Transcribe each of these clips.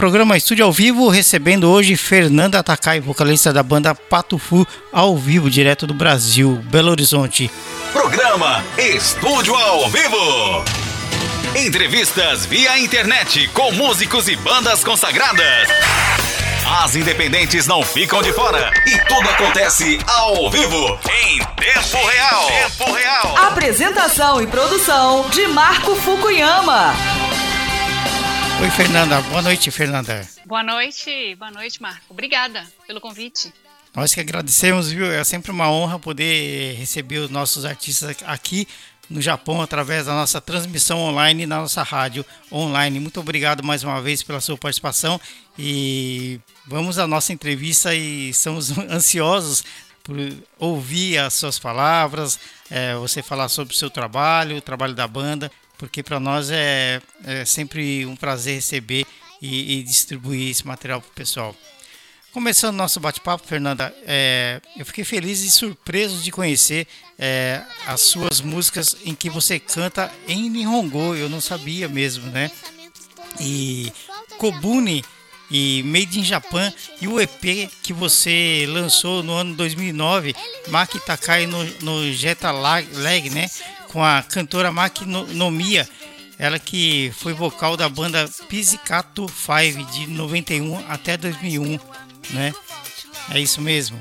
programa Estúdio ao Vivo, recebendo hoje Fernanda Takai, vocalista da banda Patufu, ao vivo, direto do Brasil, Belo Horizonte. Programa Estúdio ao Vivo. Entrevistas via internet com músicos e bandas consagradas. As independentes não ficam de fora e tudo acontece ao vivo, em tempo real. Tempo real. Apresentação e produção de Marco Fukuyama. Oi, Fernanda. Boa noite, Fernanda. Boa noite, boa noite, Marco. Obrigada pelo convite. Nós que agradecemos, viu? É sempre uma honra poder receber os nossos artistas aqui no Japão através da nossa transmissão online na nossa rádio online. Muito obrigado mais uma vez pela sua participação e vamos à nossa entrevista e estamos ansiosos por ouvir as suas palavras, é, você falar sobre o seu trabalho, o trabalho da banda, porque para nós é, é, sempre um prazer receber e, e distribuir esse material para o pessoal. Começando nosso bate-papo, Fernanda, é, eu fiquei feliz e surpreso de conhecer é, as suas músicas em que você canta em Nihongo, eu não sabia mesmo, né? E Kobuni e Made in Japan e o EP que você lançou no ano 2009, Maki Takai no, no Jetta Leg, né? Com a cantora Maki Nomiya, ela que foi vocal da banda Pizzicato 5 de 91 até 2001 né? É isso mesmo?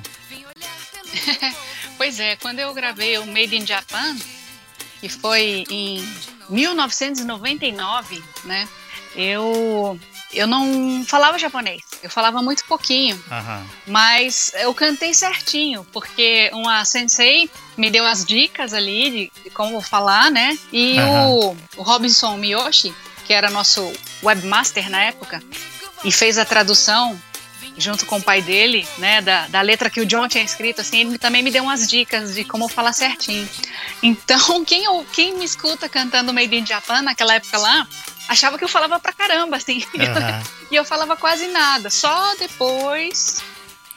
pois é, quando eu gravei o Made in Japan, que foi em 1999, né? Eu eu não falava japonês, eu falava muito pouquinho, uhum. mas eu cantei certinho, porque uma sensei me deu as dicas ali de, de como falar, né? E uhum. o, o Robinson Miyoshi, que era nosso webmaster na época, e fez a tradução junto com o pai dele, né, da, da letra que o John tinha escrito, assim, ele também me deu umas dicas de como falar certinho. Então, quem, eu, quem me escuta cantando Made in Japan naquela época lá, achava que eu falava pra caramba, assim. Uhum. e eu falava quase nada. Só depois,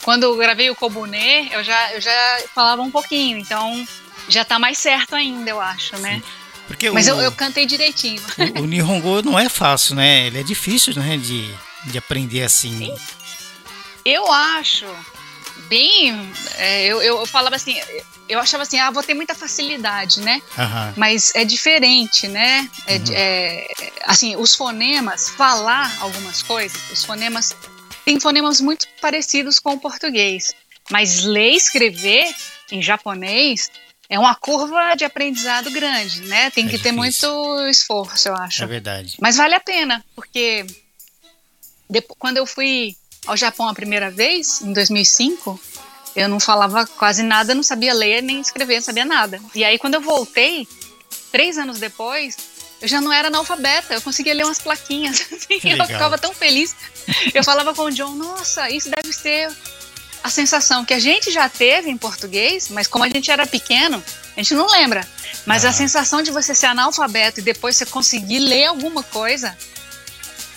quando eu gravei o Kobune, eu já, eu já falava um pouquinho. Então, já tá mais certo ainda, eu acho, né? Porque Mas o, eu, eu, cantei direitinho. O, o Nihongo não é fácil, né? Ele é difícil, né, de, de aprender assim. Sim. Eu acho bem. É, eu, eu, falava assim, eu achava assim, ah, vou ter muita facilidade, né? Uhum. Mas é diferente, né? É, uhum. é, assim, os fonemas, falar algumas coisas, os fonemas. Tem fonemas muito parecidos com o português. Mas ler e escrever em japonês é uma curva de aprendizado grande, né? Tem é que difícil. ter muito esforço, eu acho. É verdade. Mas vale a pena, porque depois, quando eu fui ao Japão a primeira vez, em 2005, eu não falava quase nada, não sabia ler nem escrever, não sabia nada. E aí, quando eu voltei, três anos depois, eu já não era analfabeta, eu conseguia ler umas plaquinhas. Assim, eu ficava tão feliz. Eu falava com o John: Nossa, isso deve ser a sensação que a gente já teve em português, mas como a gente era pequeno, a gente não lembra. Mas a sensação de você ser analfabeto e depois você conseguir ler alguma coisa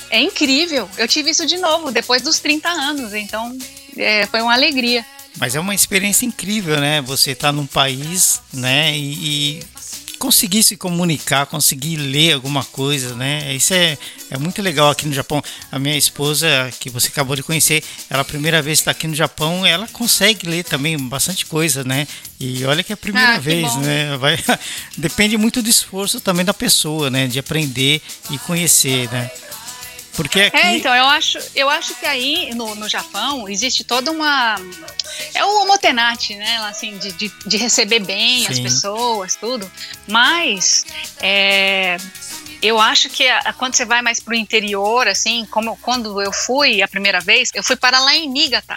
é incrível. Eu tive isso de novo depois dos 30 anos, então é, foi uma alegria. Mas é uma experiência incrível, né? Você está num país, né? E, e, conseguir se comunicar, conseguir ler alguma coisa, né? Isso é, é muito legal aqui no Japão. A minha esposa, que você acabou de conhecer, ela a primeira vez está aqui no Japão, ela consegue ler também bastante coisa, né? E olha que é a primeira ah, vez, bom. né? Vai, depende muito do esforço também da pessoa, né? De aprender e conhecer, né? Porque aqui... É, então, eu acho, eu acho que aí no, no Japão existe toda uma. É o omotenate, né? Assim, de, de, de receber bem Sim. as pessoas, tudo. Mas é, eu acho que a, quando você vai mais pro interior, assim, como quando eu fui a primeira vez, eu fui para lá em Niigata.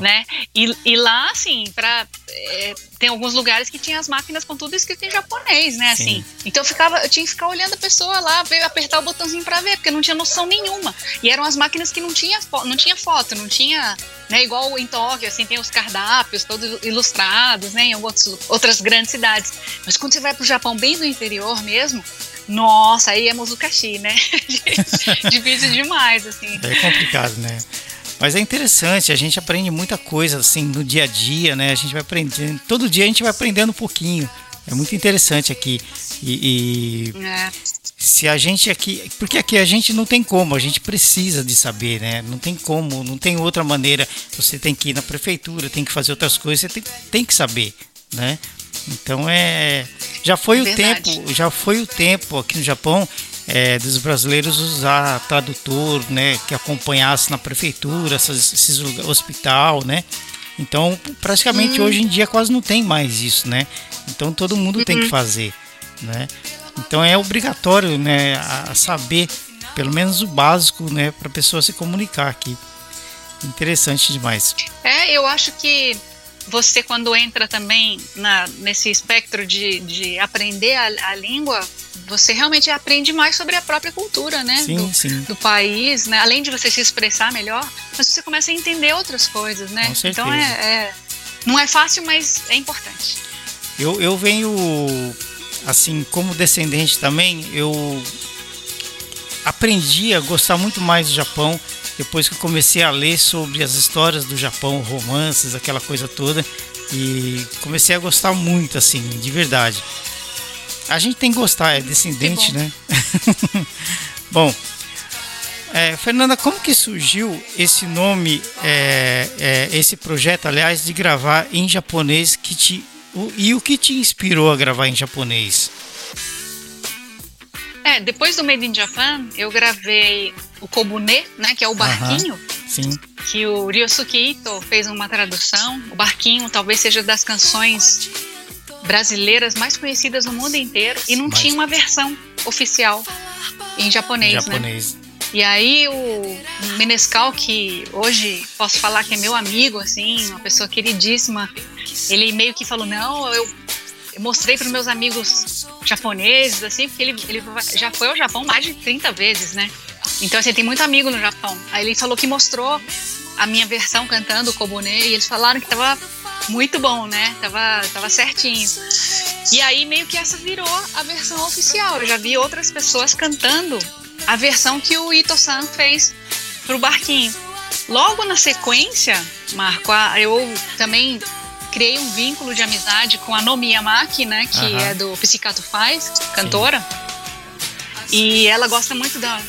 Né? E, e lá, assim, pra, é, tem alguns lugares que tinha as máquinas com tudo escrito em japonês, né? Assim. Então eu, ficava, eu tinha que ficar olhando a pessoa lá, ver, apertar o botãozinho para ver, porque não tinha noção nenhuma. E eram as máquinas que não tinha, não tinha foto, não tinha. Né, igual em Tóquio, assim, tem os cardápios todos ilustrados, né? Em outros, outras grandes cidades. Mas quando você vai pro Japão, bem do interior mesmo, nossa, aí é Muzukashi, né? Difícil demais, assim. É complicado, né? Mas é interessante, a gente aprende muita coisa assim no dia a dia, né? A gente vai aprendendo, todo dia a gente vai aprendendo um pouquinho. É muito interessante aqui. E, e é. se a gente aqui, porque aqui a gente não tem como, a gente precisa de saber, né? Não tem como, não tem outra maneira. Você tem que ir na prefeitura, tem que fazer outras coisas, você tem, tem que saber, né? Então é, já foi é o tempo, já foi o tempo aqui no Japão é, dos brasileiros usar tradutor, né? Que acompanhasse na prefeitura, esses, hospital, né? Então praticamente hum. hoje em dia quase não tem mais isso, né? Então todo mundo uhum. tem que uhum. fazer, né? Então é obrigatório, né, a saber pelo menos o básico, né, para a pessoa se comunicar aqui. Interessante demais. É, eu acho que você quando entra também na, nesse espectro de, de aprender a, a língua, você realmente aprende mais sobre a própria cultura, né? Sim, do, sim. do país, né? Além de você se expressar melhor, mas você começa a entender outras coisas, né? Com certeza. Então é, é, não é fácil, mas é importante. Eu, eu venho assim, como descendente também, eu aprendi a gostar muito mais do Japão depois que eu comecei a ler sobre as histórias do Japão, romances, aquela coisa toda, e comecei a gostar muito, assim, de verdade. A gente tem que gostar, é descendente, né? bom, é, Fernanda, como que surgiu esse nome, é, é, esse projeto, aliás, de gravar em japonês que te o, e o que te inspirou a gravar em japonês? É, depois do Made in Japan, eu gravei o Kobune, né, que é o barquinho. Sim. Que o Ryosuke Ito fez uma tradução. O barquinho talvez seja das canções brasileiras mais conhecidas no mundo inteiro e não Mas... tinha uma versão oficial em japonês, em japonês. né? E aí o Menescal, que hoje posso falar que é meu amigo, assim, uma pessoa queridíssima, ele meio que falou, não, eu, eu mostrei para meus amigos japoneses, assim, porque ele, ele já foi ao Japão mais de 30 vezes, né? Então, assim, tem muito amigo no Japão. Aí ele falou que mostrou a minha versão cantando o Kobune e eles falaram que tava muito bom, né? Tava, tava certinho. E aí meio que essa virou a versão oficial. Eu já vi outras pessoas cantando a versão que o Ito-san fez pro barquinho. Logo na sequência, Marco, eu também criei um vínculo de amizade com a Nomi Yamaki, né, que uhum. é do Psicato Faz, cantora. Sim. E ela gosta muito da,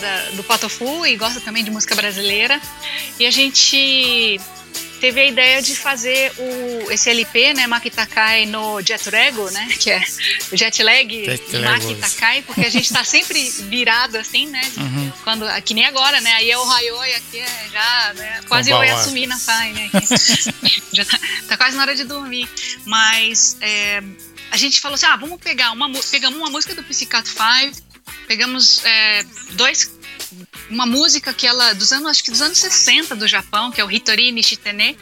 da, do Patofu e gosta também de música brasileira. E a gente teve a ideia de fazer o, esse LP, né, Makitakai no Jetrego, né, que é o jet lag Makitakai, porque a gente está sempre virado assim, né, uhum. quando, que nem agora, né, aí é o Raioi aqui é já, né, quase eu ia assumir na sai, né, já tá, tá, quase na hora de dormir, mas é, a gente falou assim, ah, vamos pegar uma, pegamos uma música do Psicato 5, pegamos é, dois uma música que ela dos anos acho que dos anos 60 do Japão, que é o Hitori Nishitene,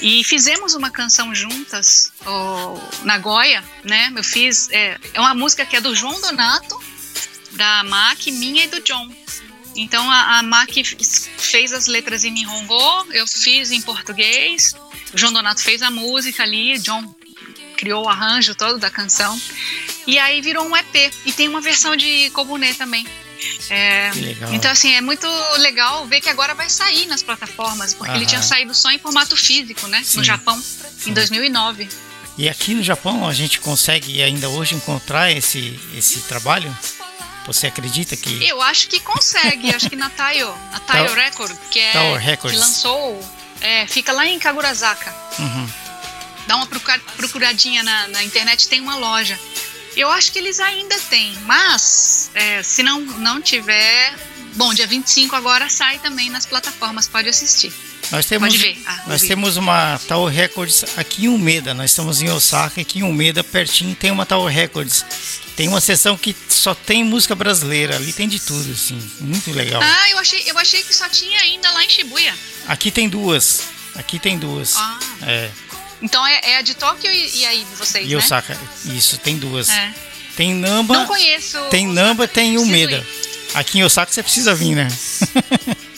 e fizemos uma canção juntas, o Nagoya, né? Eu fiz é, é uma música que é do João Donato, da Maki, minha e do John. Então a, a Maki fez as letras em Nihongo, eu fiz em português. O João Donato fez a música ali, John criou o arranjo todo da canção. E aí virou um EP. E tem uma versão de Kobune também. É, então, assim, é muito legal ver que agora vai sair nas plataformas, porque ele tinha saído só em formato físico, né? Sim. No Japão, Sim. em 2009. E aqui no Japão a gente consegue ainda hoje encontrar esse, esse trabalho? Você acredita que. Eu acho que consegue, acho que na Taio, a Taio Record, que é que lançou, é, fica lá em Kagurazaka. Uhum. Dá uma procuradinha na, na internet, tem uma loja. Eu acho que eles ainda têm, mas é, se não, não tiver. Bom, dia 25 agora sai também nas plataformas, pode assistir. Nós temos, pode ver. Ah, nós temos uma Tower Records aqui em Umeda, nós estamos em Osaka, aqui em Umeda, pertinho, tem uma Tower Records. Tem uma seção que só tem música brasileira, ali tem de tudo, assim, muito legal. Ah, eu achei, eu achei que só tinha ainda lá em Shibuya. Aqui tem duas, aqui tem duas. Ah. É. Então é, é a de Tóquio e, e aí de vocês, e né? Osaka, isso, tem duas. É. Tem Namba. Não conheço. Tem Namba, tem Umeda. Aqui em Osaka você precisa vir, né?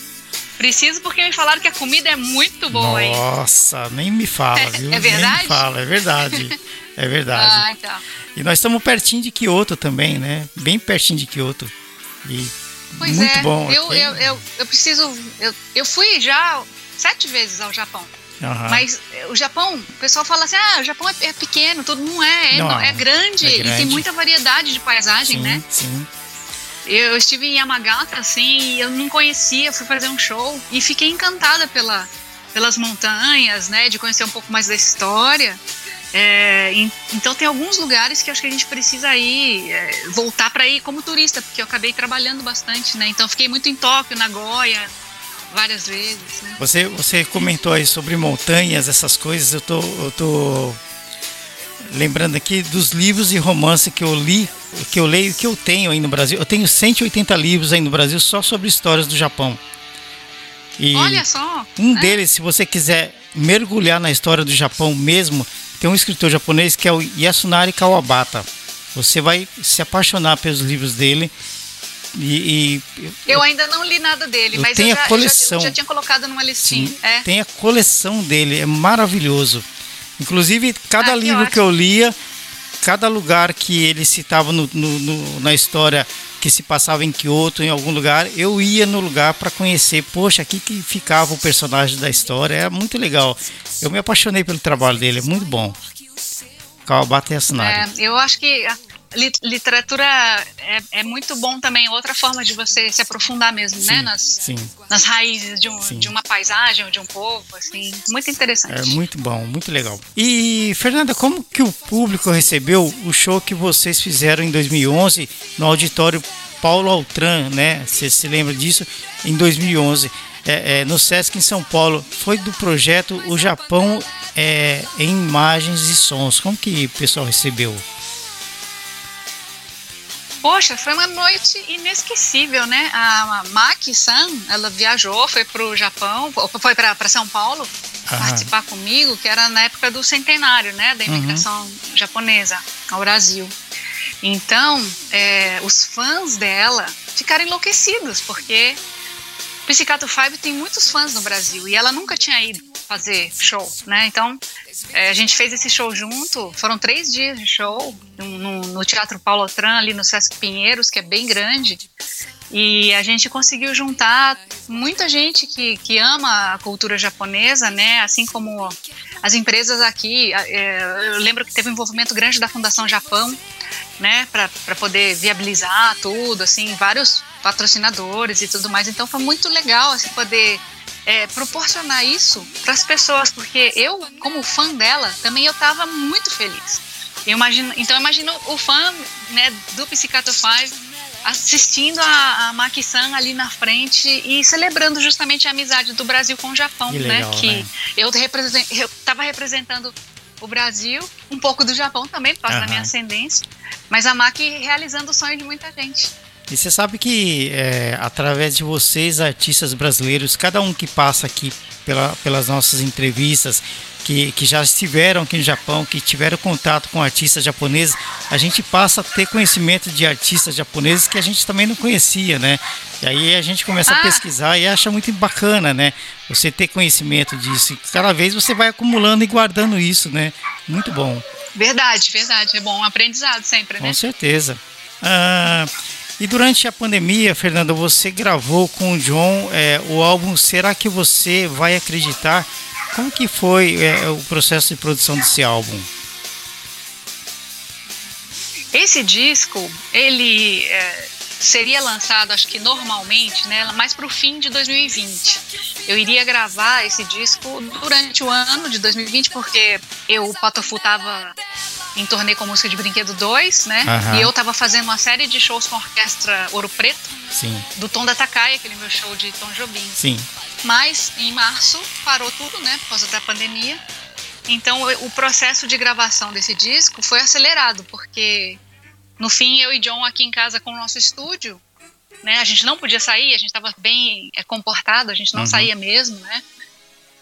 Preciso porque me falaram que a comida é muito boa, hein? Nossa, nem me fala, é, viu? É verdade? Nem me fala, é verdade. É verdade. ah, então. E nós estamos pertinho de Kyoto também, né? Bem pertinho de Kyoto. E pois muito é. bom. Eu, eu, eu, eu, preciso. Eu, eu fui já sete vezes ao Japão. Uhum. Mas eh, o Japão, o pessoal fala assim: ah, o Japão é, é pequeno, tudo não é, é, não, é, grande, é, grande, e tem muita variedade de paisagem, sim, né? Sim. Eu estive em Yamagata, assim, e eu não conhecia, fui fazer um show e fiquei encantada pela, pelas montanhas, né? De conhecer um pouco mais da história. É, então tem alguns lugares que acho que a gente precisa ir, é, voltar para ir como turista, porque eu acabei trabalhando bastante, né? Então fiquei muito em Tóquio, Nagoya, várias vezes. Né? Você, você comentou aí sobre montanhas, essas coisas. Eu tô, eu tô lembrando aqui dos livros e romance que eu li, que eu leio, que eu tenho aí no Brasil. Eu tenho 180 livros aí no Brasil só sobre histórias do Japão. E Olha só! Um né? deles, se você quiser mergulhar na história do Japão mesmo, tem um escritor japonês que é o Yasunari Kawabata. Você vai se apaixonar pelos livros dele. E, e eu, eu, ainda não li nada dele, mas eu já, a coleção. já, já tinha colocado numa listinha. Sim, é. Tem a coleção dele, é maravilhoso. Inclusive, cada ah, livro que, que eu lia, cada lugar que ele citava no, no, no, na história que se passava em Kyoto, em algum lugar, eu ia no lugar para conhecer. Poxa, aqui que ficava o personagem da história. É muito legal. Eu me apaixonei pelo trabalho dele, é muito bom. Kawabata Yasunari. É, eu acho que literatura é, é, muito bom também, outra forma de você se aprofundar mesmo, né, sim, né? Nas, sim. nas raízes de, um, de, uma paisagem ou de um povo, assim, muito interessante. É muito bom, muito legal. E, Fernanda, como que o público recebeu o show que vocês fizeram em 2011 no auditório Paulo Altran, né? Você se lembra disso? Em 2011. É, é, no Sesc em São Paulo. Foi do projeto O Japão é, em Imagens e Sons. Como que o pessoal recebeu? Poxa, foi uma noite inesquecível, né? A Maki-san, ela viajou, foi para o Japão, foi para São Paulo Aham. participar comigo, que era na época do centenário, né? Da imigração uhum. japonesa ao Brasil. Então, é, os fãs dela ficaram enlouquecidos, porque Psicato 5 tem muitos fãs no Brasil e ela nunca tinha ido fazer show, né? Então, é, a gente fez esse show junto, foram três dias de show no, no Teatro Paulo Tran, ali no Sesc Pinheiros, que é bem grande. E a gente conseguiu juntar muita gente que, que ama a cultura japonesa, né? Assim como as empresas aqui. É, eu lembro que teve um envolvimento grande da Fundação Japão, né? Para poder viabilizar tudo, assim, vários patrocinadores e tudo mais. Então foi muito legal assim, poder é, proporcionar isso para as pessoas, porque eu, como fã dela, também eu estava muito feliz. Eu imagino, então imagino o fã né, do Psicato 5 assistindo a, a Maki-san ali na frente e celebrando justamente a amizade do Brasil com o Japão, que né? Legal, que né? eu estava representando o Brasil, um pouco do Japão também, por causa uhum. da minha ascendência, mas a Maki realizando o sonho de muita gente. E você sabe que é, através de vocês, artistas brasileiros, cada um que passa aqui pela, pelas nossas entrevistas, que, que já estiveram aqui no Japão, que tiveram contato com artistas japoneses, a gente passa a ter conhecimento de artistas japoneses que a gente também não conhecia, né? E aí a gente começa ah. a pesquisar e acha muito bacana, né? Você ter conhecimento disso. E cada vez você vai acumulando e guardando isso, né? Muito bom. Verdade, verdade. É bom um aprendizado sempre, né? Com certeza. Ah, e durante a pandemia, Fernando, você gravou com o John é, o álbum Será que você vai acreditar? Como que foi é, o processo de produção desse álbum? Esse disco, ele é, seria lançado, acho que normalmente, né, mais para o fim de 2020. Eu iria gravar esse disco durante o ano de 2020, porque eu, o Patofu, estava em turnê com música de Brinquedo 2, né? Uhum. E eu estava fazendo uma série de shows com a orquestra Ouro Preto. Sim. Do Tom da Takai, aquele meu show de Tom Jobim. Sim. Mas em março parou tudo, né? Por causa da pandemia. Então o processo de gravação desse disco foi acelerado, porque no fim eu e John aqui em casa com o nosso estúdio, né? A gente não podia sair, a gente estava bem é, comportado, a gente não uhum. saía mesmo, né?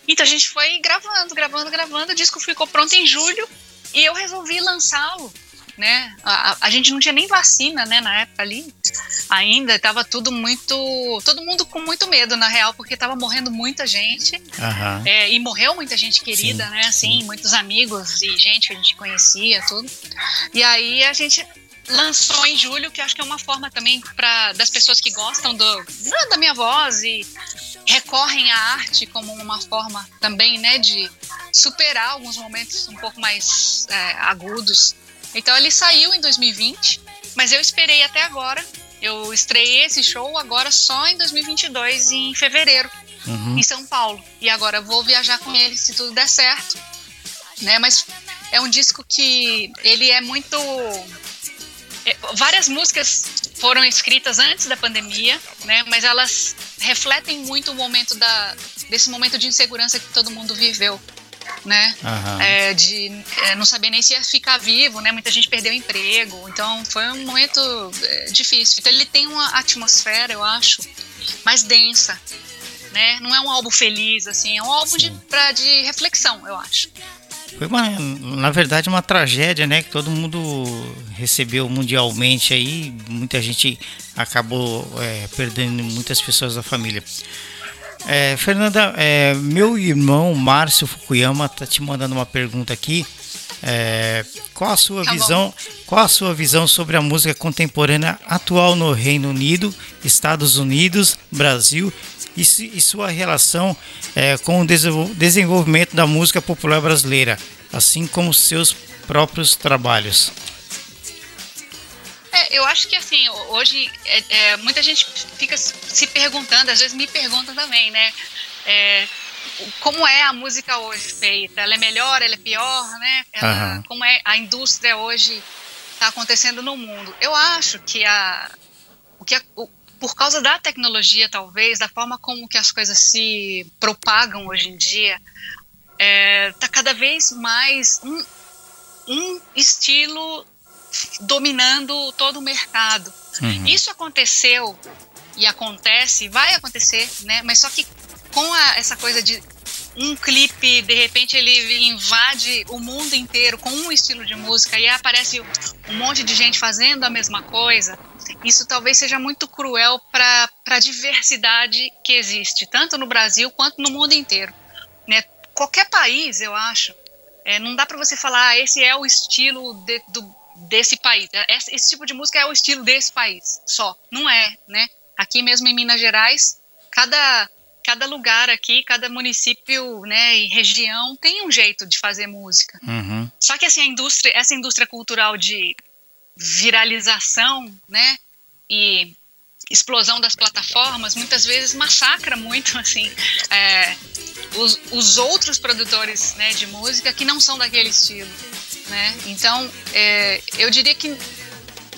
Então a gente foi gravando, gravando, gravando. O disco ficou pronto em julho e eu resolvi lançá-lo né? A, a, gente não tinha nem vacina, né, na época ali. Ainda estava tudo muito. Todo mundo com muito medo, na real, porque estava morrendo muita gente. Uhum. É, e morreu muita gente querida, sim, né? Assim, sim. muitos amigos e gente que a gente conhecia, tudo. E aí a gente lançou em julho, que acho que é uma forma também para das pessoas que gostam do, da minha voz e recorrem à arte como uma forma também, né, de superar alguns momentos um pouco mais é, agudos então ele saiu em 2020, mas eu esperei até agora Eu estreiei esse show agora só em 2022, em fevereiro, uhum. em São Paulo. E agora vou viajar com ele se tudo der certo. Né? Mas é um disco que ele é muito. É, várias músicas foram escritas antes da pandemia, né? Mas elas refletem muito o momento da, desse momento de insegurança que todo mundo viveu né? Uhum. É, de é, não saber nem se ia ficar vivo, né? Muita gente perdeu emprego, então foi um momento é, difícil. Então ele tem uma atmosfera, eu acho, mais densa, né? Não é um álbum feliz, assim, é um álbum de, pra, de reflexão, eu acho. Foi uma, na verdade, uma tragédia, né? Que todo mundo recebeu mundialmente aí, muita gente acabou é, perdendo muitas pessoas da família. É, Fernanda, é, meu irmão Márcio Fukuyama está te mandando uma pergunta aqui. É, qual a sua tá visão? Bom. Qual a sua visão sobre a música contemporânea atual no Reino Unido, Estados Unidos, Brasil e, e sua relação é, com o desenvolvimento da música popular brasileira, assim como seus próprios trabalhos? É, eu acho que assim, hoje é, é, muita gente fica se perguntando, às vezes me perguntam também, né? É, como é a música hoje feita? Ela é melhor, ela é pior, né? Ela, uhum. Como é a indústria hoje está acontecendo no mundo? Eu acho que a, o que a, o, por causa da tecnologia, talvez, da forma como que as coisas se propagam hoje em dia, está é, cada vez mais um, um estilo dominando todo o mercado. Uhum. Isso aconteceu e acontece, vai acontecer, né? Mas só que com a, essa coisa de um clipe, de repente ele invade o mundo inteiro com um estilo de música e aparece um monte de gente fazendo a mesma coisa. Isso talvez seja muito cruel para a diversidade que existe, tanto no Brasil quanto no mundo inteiro. Né? Qualquer país, eu acho, é, não dá para você falar ah, esse é o estilo de, do, desse país. É, esse, esse tipo de música é o estilo desse país, só. Não é, né? Aqui mesmo em Minas Gerais, cada cada lugar aqui, cada município, né, e região tem um jeito de fazer música. Uhum. Só que assim, a indústria, essa indústria cultural de viralização, né, e explosão das plataformas, muitas vezes massacra muito, assim, é, os, os, outros produtores, né, de música que não são daquele estilo né? Então, é, eu diria que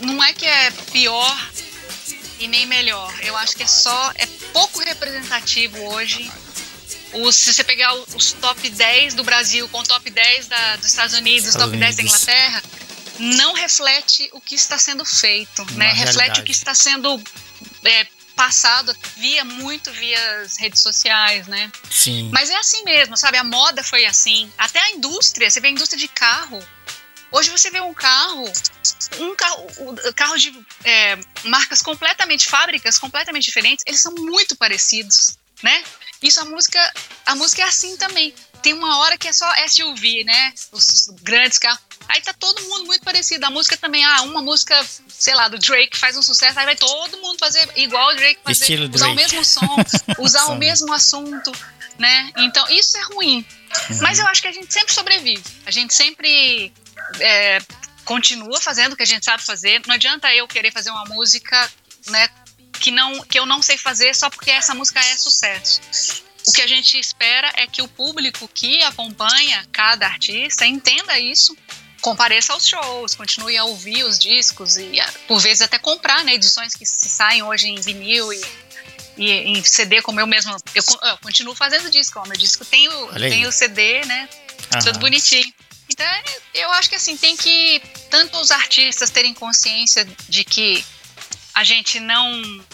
não é que é pior e nem melhor. Eu acho que é só é pouco representativo hoje. Os, se você pegar os top 10 do Brasil com o top 10 da, dos Estados Unidos, Estados top Unidos. 10 da Inglaterra, não reflete o que está sendo feito, né? Reflete o que está sendo é, passado via muito via as redes sociais, né? Sim. Mas é assim mesmo, sabe? A moda foi assim. Até a indústria, você vê a indústria de carro. Hoje você vê um carro, um carro, carros de é, marcas completamente, fábricas completamente diferentes, eles são muito parecidos, né? Isso a música, a música é assim também. Tem uma hora que é só SUV, né? Os grandes carros. Aí tá todo mundo muito parecido. A música também, ah, uma música, sei lá, do Drake faz um sucesso, aí vai todo mundo fazer igual o Drake, fazer, Estilo usar Drake. o mesmo som, usar o mesmo assunto, né? Então, isso é ruim. Uhum. Mas eu acho que a gente sempre sobrevive. A gente sempre é, continua fazendo o que a gente sabe fazer. Não adianta eu querer fazer uma música, né, que, não, que eu não sei fazer só porque essa música é sucesso. O que a gente espera é que o público que acompanha cada artista entenda isso, compareça aos shows, continue a ouvir os discos e, por vezes, até comprar né, edições que se saem hoje em vinil e, e em CD, como eu mesmo. Eu, eu continuo fazendo disco, ó, meu disco tem o, tem o CD, né? Aham. Tudo bonitinho. Então, eu acho que assim, tem que tanto os artistas terem consciência de que a gente não,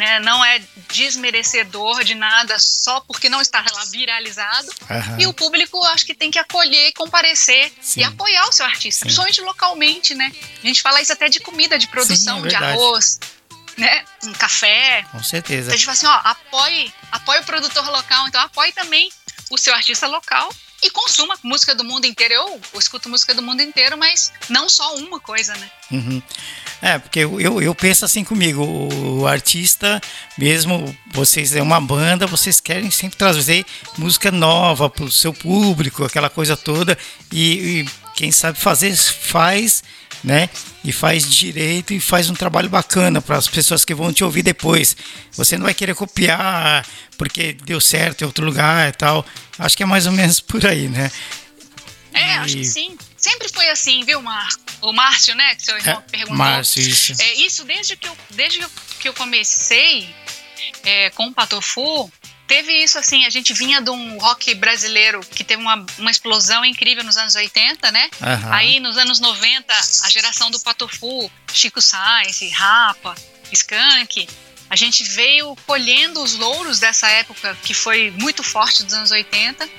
né, não é desmerecedor de nada só porque não está lá viralizado. Uhum. E o público acho que tem que acolher, comparecer Sim. e apoiar o seu artista, Sim. principalmente localmente, né? A gente fala isso até de comida, de produção, Sim, é de arroz, né? Um café. Com certeza. Então a gente fala assim, ó, apoie, apoie o produtor local, então apoie também o seu artista local e consuma música do mundo inteiro. Eu, eu escuto música do mundo inteiro, mas não só uma coisa, né? Uhum. É, porque eu, eu, penso assim comigo, o artista, mesmo vocês é uma banda, vocês querem sempre trazer música nova para o seu público, aquela coisa toda, e, e quem sabe fazer, faz né? E faz direito e faz um trabalho bacana para as pessoas que vão te ouvir depois. Você não vai querer copiar porque deu certo em outro lugar e tal. Acho que é mais ou menos por aí, né? É, e... acho que sim. Sempre foi assim, viu, Marco? O Márcio, né? Que seu irmão é, perguntou. Márcio, isso. É, isso desde que eu, desde que eu comecei é, com o Patofu, teve isso assim, a gente vinha de um rock brasileiro que teve uma, uma explosão incrível nos anos 80, né? Uhum. Aí nos anos 90, a geração do Patofu, Chico Sainz, Rapa, Skank, a gente veio colhendo os louros dessa época que foi muito forte dos anos 80.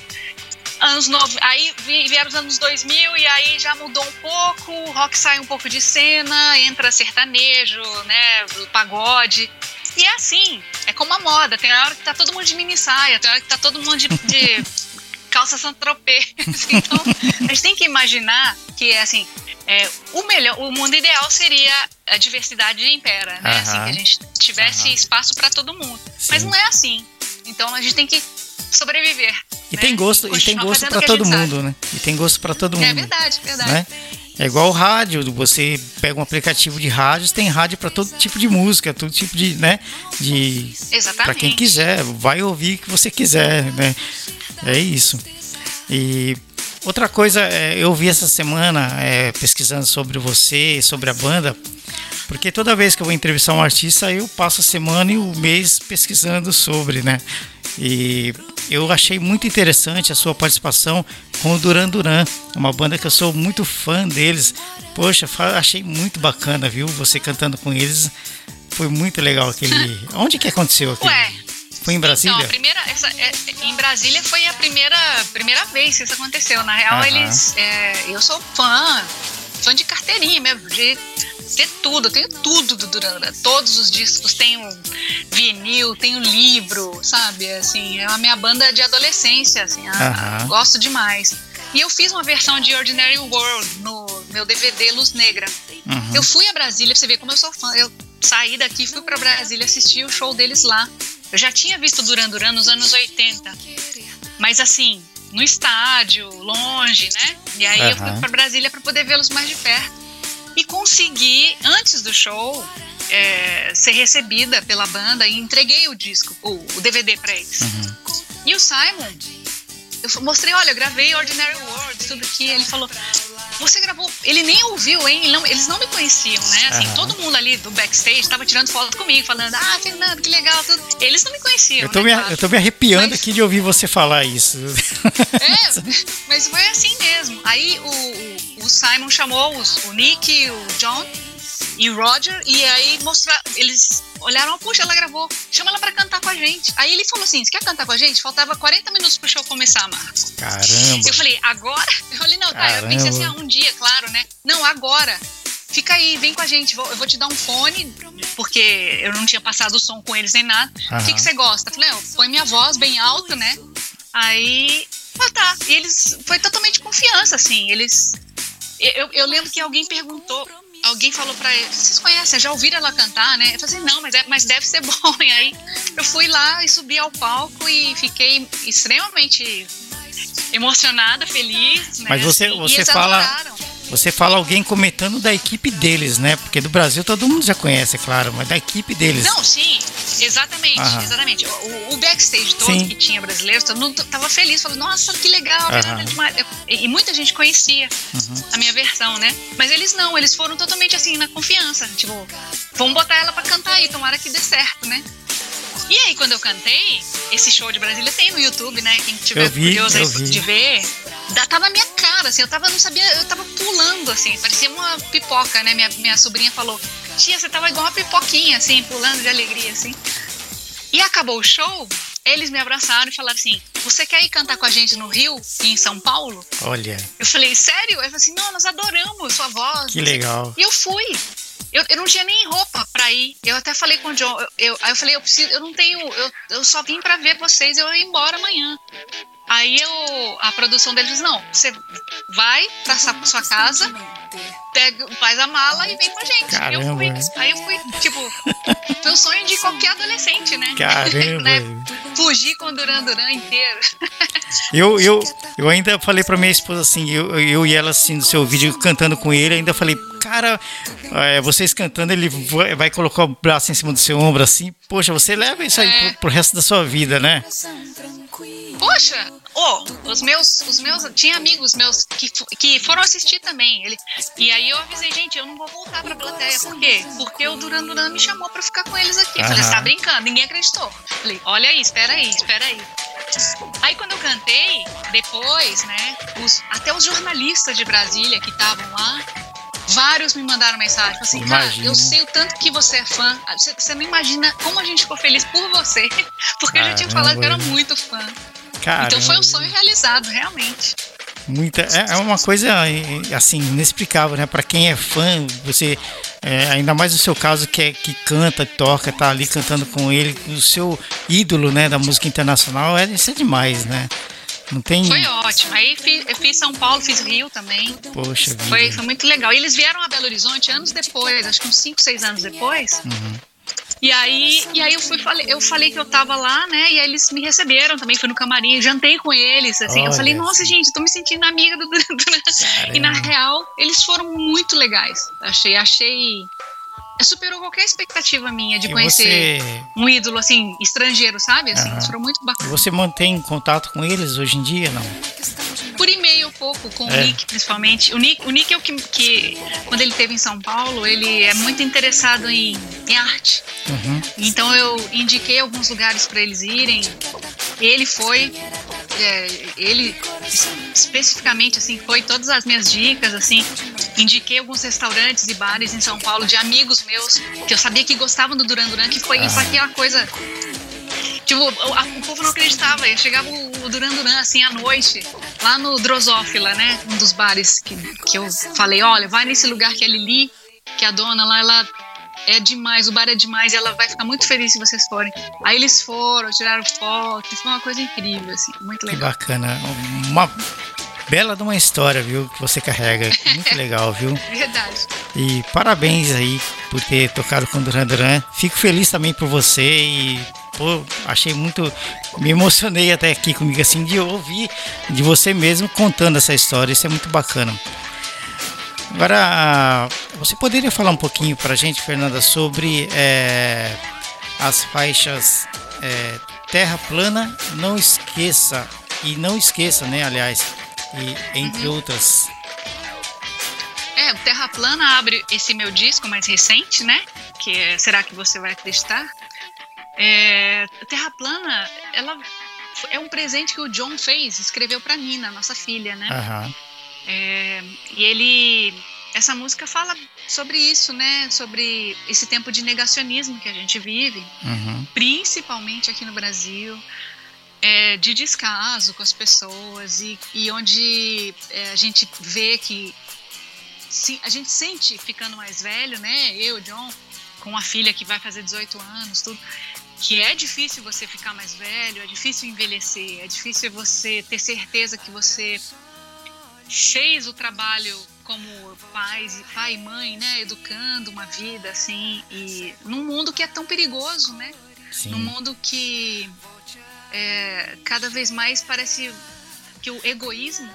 Anos no... Aí vieram os anos 2000 e aí já mudou um pouco, o rock sai um pouco de cena, entra sertanejo, né, pagode. E é assim, é como a moda. Tem a hora que tá todo mundo de mini saia, tem a hora que tá todo mundo de, de calça Saint-Tropez. Então, a gente tem que imaginar que, assim, é, o melhor, o mundo ideal seria a diversidade impera, né? Assim, que a gente tivesse espaço para todo mundo. Sim. Mas não é assim. Então a gente tem que sobreviver. E né? tem gosto, e tem gosto para todo mundo, sabe. né? E tem gosto para todo é mundo. É verdade, verdade. Né? É igual o rádio, você pega um aplicativo de rádios, tem rádio para todo tipo de música, todo tipo de, né, de para quem quiser, vai ouvir o que você quiser, né? É isso. E outra coisa, é, eu vi essa semana é, pesquisando sobre você, sobre a banda, porque toda vez que eu vou entrevistar um artista, eu passo a semana e o mês pesquisando sobre, né? E eu achei muito interessante a sua participação com o Duran Duran, uma banda que eu sou muito fã deles. Poxa, achei muito bacana, viu? Você cantando com eles. Foi muito legal aquele. Onde que aconteceu aquilo? Ué. Foi em Brasília? Então, a primeira, essa, é, em Brasília foi a primeira, primeira vez que isso aconteceu. Na real, eles. É, eu sou fã, fã de carteirinha mesmo, de ter tudo, eu tenho tudo do Duran Duran, todos os discos, tenho vinil, tenho livro, sabe? Assim, é a minha banda de adolescência, assim, a, gosto demais. E eu fiz uma versão de Ordinary World no meu DVD Luz Negra. Uhum. Eu fui a Brasília, pra você ver como eu sou fã. Eu saí daqui, fui para Brasília assistir o show deles lá. Eu já tinha visto Duran Duran nos anos 80. Mas assim, no estádio, longe, né? E aí uhum. eu fui para Brasília para poder vê-los mais de perto e consegui, antes do show, é, ser recebida pela banda e entreguei o disco, o, o DVD para eles. Uhum. E o Simon, eu mostrei, olha, eu gravei Ordinary World, tudo aqui. Ele falou, você gravou. Ele nem ouviu, hein? Ele não, eles não me conheciam, né? Assim, uhum. todo mundo ali do backstage tava tirando foto comigo, falando, ah, Fernando, que legal, tudo. Eles não me conheciam. Eu tô, né, me, eu tô me arrepiando mas, aqui de ouvir você falar isso. É, mas foi assim mesmo. Aí o, o, o Simon chamou os, o Nick, o John e o Roger, e aí mostrar. Eles olharam, puxa, ela gravou, chama ela pra cantar com a gente. Aí ele falou assim: você quer cantar com a gente? Faltava 40 minutos pro show começar, Marcos. Caramba! Eu falei, agora? Eu falei, não, tá, eu pensei assim, ah, um dia, claro, né? Não, agora. Fica aí, vem com a gente, eu vou te dar um fone, porque eu não tinha passado o som com eles nem nada. O que, que você gosta? Eu falei, oh, põe minha voz bem alta, né? Aí, ah tá. E eles, foi totalmente confiança, assim. Eles. Eu, eu lembro que alguém perguntou alguém falou para ele, vocês conhecem, já ouviram ela cantar, né? Eu falei assim, não, mas, é, mas deve ser bom. E aí eu fui lá e subi ao palco e fiquei extremamente emocionada, feliz. Né? Mas você, você fala. Adoraram. Você fala alguém comentando da equipe deles, né? Porque do Brasil todo mundo já conhece, é claro, mas da equipe deles. Não, sim, exatamente, Aham. exatamente. O, o, backstage todo sim. que tinha brasileiro, todo mundo tava feliz, falando, nossa, que legal, e, e muita gente conhecia uhum. a minha versão, né? Mas eles não, eles foram totalmente assim, na confiança, tipo, vamos botar ela para cantar aí, tomara que dê certo, né? E aí, quando eu cantei, esse show de Brasília tem no YouTube, né? Quem tiver vi, curioso de ver, tava na minha cara, assim, eu tava, não sabia, eu tava pulando, assim, parecia uma pipoca, né? Minha, minha sobrinha falou, tia, você tava igual uma pipoquinha, assim, pulando de alegria, assim. E acabou o show, eles me abraçaram e falaram assim: Você quer ir cantar com a gente no Rio e em São Paulo? Olha. Eu falei: Sério? Eu falei assim: Não, nós adoramos sua voz. Que legal. E eu fui. Eu, eu não tinha nem roupa pra ir. Eu até falei com o John. Eu, eu, aí eu falei, eu preciso, eu não tenho. Eu, eu só vim pra ver vocês, eu ia embora amanhã. Aí eu, a produção deles disse, não, você vai pra sua casa, pega, faz a mala e vem com a gente. Caramba. Eu fui, aí eu fui, tipo, foi o sonho de qualquer adolescente, né? Caramba. né? Fugir com o Duran Duran inteiro. Eu, eu, eu ainda falei pra minha esposa assim, eu, eu e ela assim no seu vídeo cantando com ele, ainda falei, cara, é, vocês cantando, ele vai, vai, colocar o braço em cima do seu ombro assim, poxa, você leva isso aí é. pro, pro resto da sua vida, né? Poxa, oh, os meus, os meus, tinha amigos meus que, que foram assistir também. Ele, e aí eu avisei, gente, eu não vou voltar pra plateia. Por quê? Porque o Duran Duran me chamou pra ficar com eles aqui. Eu falei, você tá brincando? Ninguém acreditou. Falei, olha aí, espera aí, espera aí. Aí quando eu cantei, depois, né, os, até os jornalistas de Brasília que estavam lá, vários me mandaram mensagem, assim, cara, eu sei o tanto que você é fã, você, você não imagina como a gente ficou feliz por você, porque Caramba. eu já tinha falado que era muito fã. Caramba. Então foi um sonho realizado, realmente. Muita, é, é uma coisa assim inexplicável, né? Para quem é fã, você é, ainda mais no seu caso que é, que canta, toca, tá ali cantando com ele, o seu ídolo, né, da música internacional, é isso é demais, né? Não tem... Foi ótimo. Aí fiz, eu fiz São Paulo, fiz Rio também. Poxa foi, foi muito legal. E eles vieram a Belo Horizonte anos depois, acho que uns 5, 6 anos depois. Uhum. E aí, e aí eu fui falei, eu falei que eu tava lá, né? E aí eles me receberam também, fui no camarim, jantei com eles, assim. Olha. Eu falei, nossa, gente, tô me sentindo amiga do Duran E na real, eles foram muito legais. Achei, achei superou qualquer expectativa minha de e conhecer você... um ídolo assim estrangeiro, sabe? Assim, uhum. foram muito bacanas. Você mantém contato com eles hoje em dia, não? Por e-mail pouco, com é. o Nick principalmente. O Nick, o Nick é o que, que, quando ele esteve em São Paulo, ele é muito interessado em, em arte. Uhum. Então eu indiquei alguns lugares para eles irem. Ele foi, é, ele especificamente assim foi todas as minhas dicas assim indiquei alguns restaurantes e bares em São Paulo de amigos meus que eu sabia que gostavam do Duran Duran que foi ah. aquela coisa Tipo, o, o, povo não acreditava. Eu chegava o, o Duran Duran, assim, à noite, lá no Drosófila, né? Um dos bares que, que eu falei, olha, vai nesse lugar que é Lili, que a dona lá, ela é demais, o bar é demais e ela vai ficar muito feliz se vocês forem. Aí eles foram, tiraram fotos, foi uma coisa incrível, assim, muito legal. Que bacana. Uma bela de uma história, viu, que você carrega. Muito legal, viu? Verdade. E parabéns aí por ter tocado com o Duran Duran. Fico feliz também por você e pô, achei muito. Me emocionei até aqui comigo, assim, de ouvir de você mesmo contando essa história. Isso é muito bacana. Agora, você poderia falar um pouquinho para a gente, Fernanda, sobre é, as faixas é, Terra Plana, Não Esqueça, e Não Esqueça, né, aliás, e entre uhum. outras. É, o Terra Plana abre esse meu disco mais recente, né, que é Será que Você Vai Acreditar? É, Terra Plana, ela é um presente que o John fez, escreveu para Nina, nossa filha, né? Uhum. É, e ele. Essa música fala sobre isso, né? Sobre esse tempo de negacionismo que a gente vive, uhum. principalmente aqui no Brasil. É, de descaso com as pessoas e, e onde é, a gente vê que se, a gente sente ficando mais velho, né? Eu, John, com a filha que vai fazer 18 anos, tudo, que é difícil você ficar mais velho, é difícil envelhecer, é difícil você ter certeza que você fez o trabalho como pais, pai e mãe, né, educando uma vida assim e num mundo que é tão perigoso, né? Sim. Num mundo que é, cada vez mais parece que o egoísmo,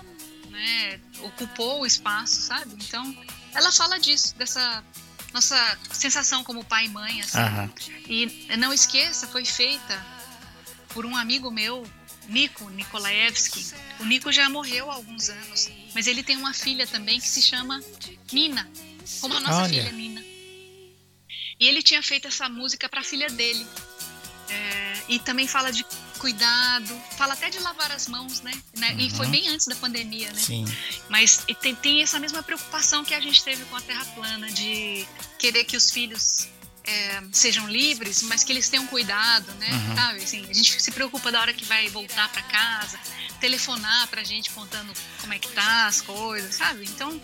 né, ocupou o espaço, sabe? Então, ela fala disso, dessa nossa sensação como pai e mãe, assim. Uhum. E não esqueça, foi feita por um amigo meu, Nico Nikolaevski. O Nico já morreu há alguns anos mas ele tem uma filha também que se chama Nina, como a nossa Olha. filha Nina. E ele tinha feito essa música para a filha dele. E também fala de cuidado, fala até de lavar as mãos, né? Uhum. E foi uhum. bem antes da pandemia, né? Sim. Mas tem, tem, essa mesma preocupação que a gente teve com a Terra plana, de querer que os filhos é, sejam livres, mas que eles tenham cuidado, né? Uhum. Sabe? Assim, a gente se preocupa da hora que vai voltar para casa, telefonar pra gente contando como é que tá as coisas, sabe? Então,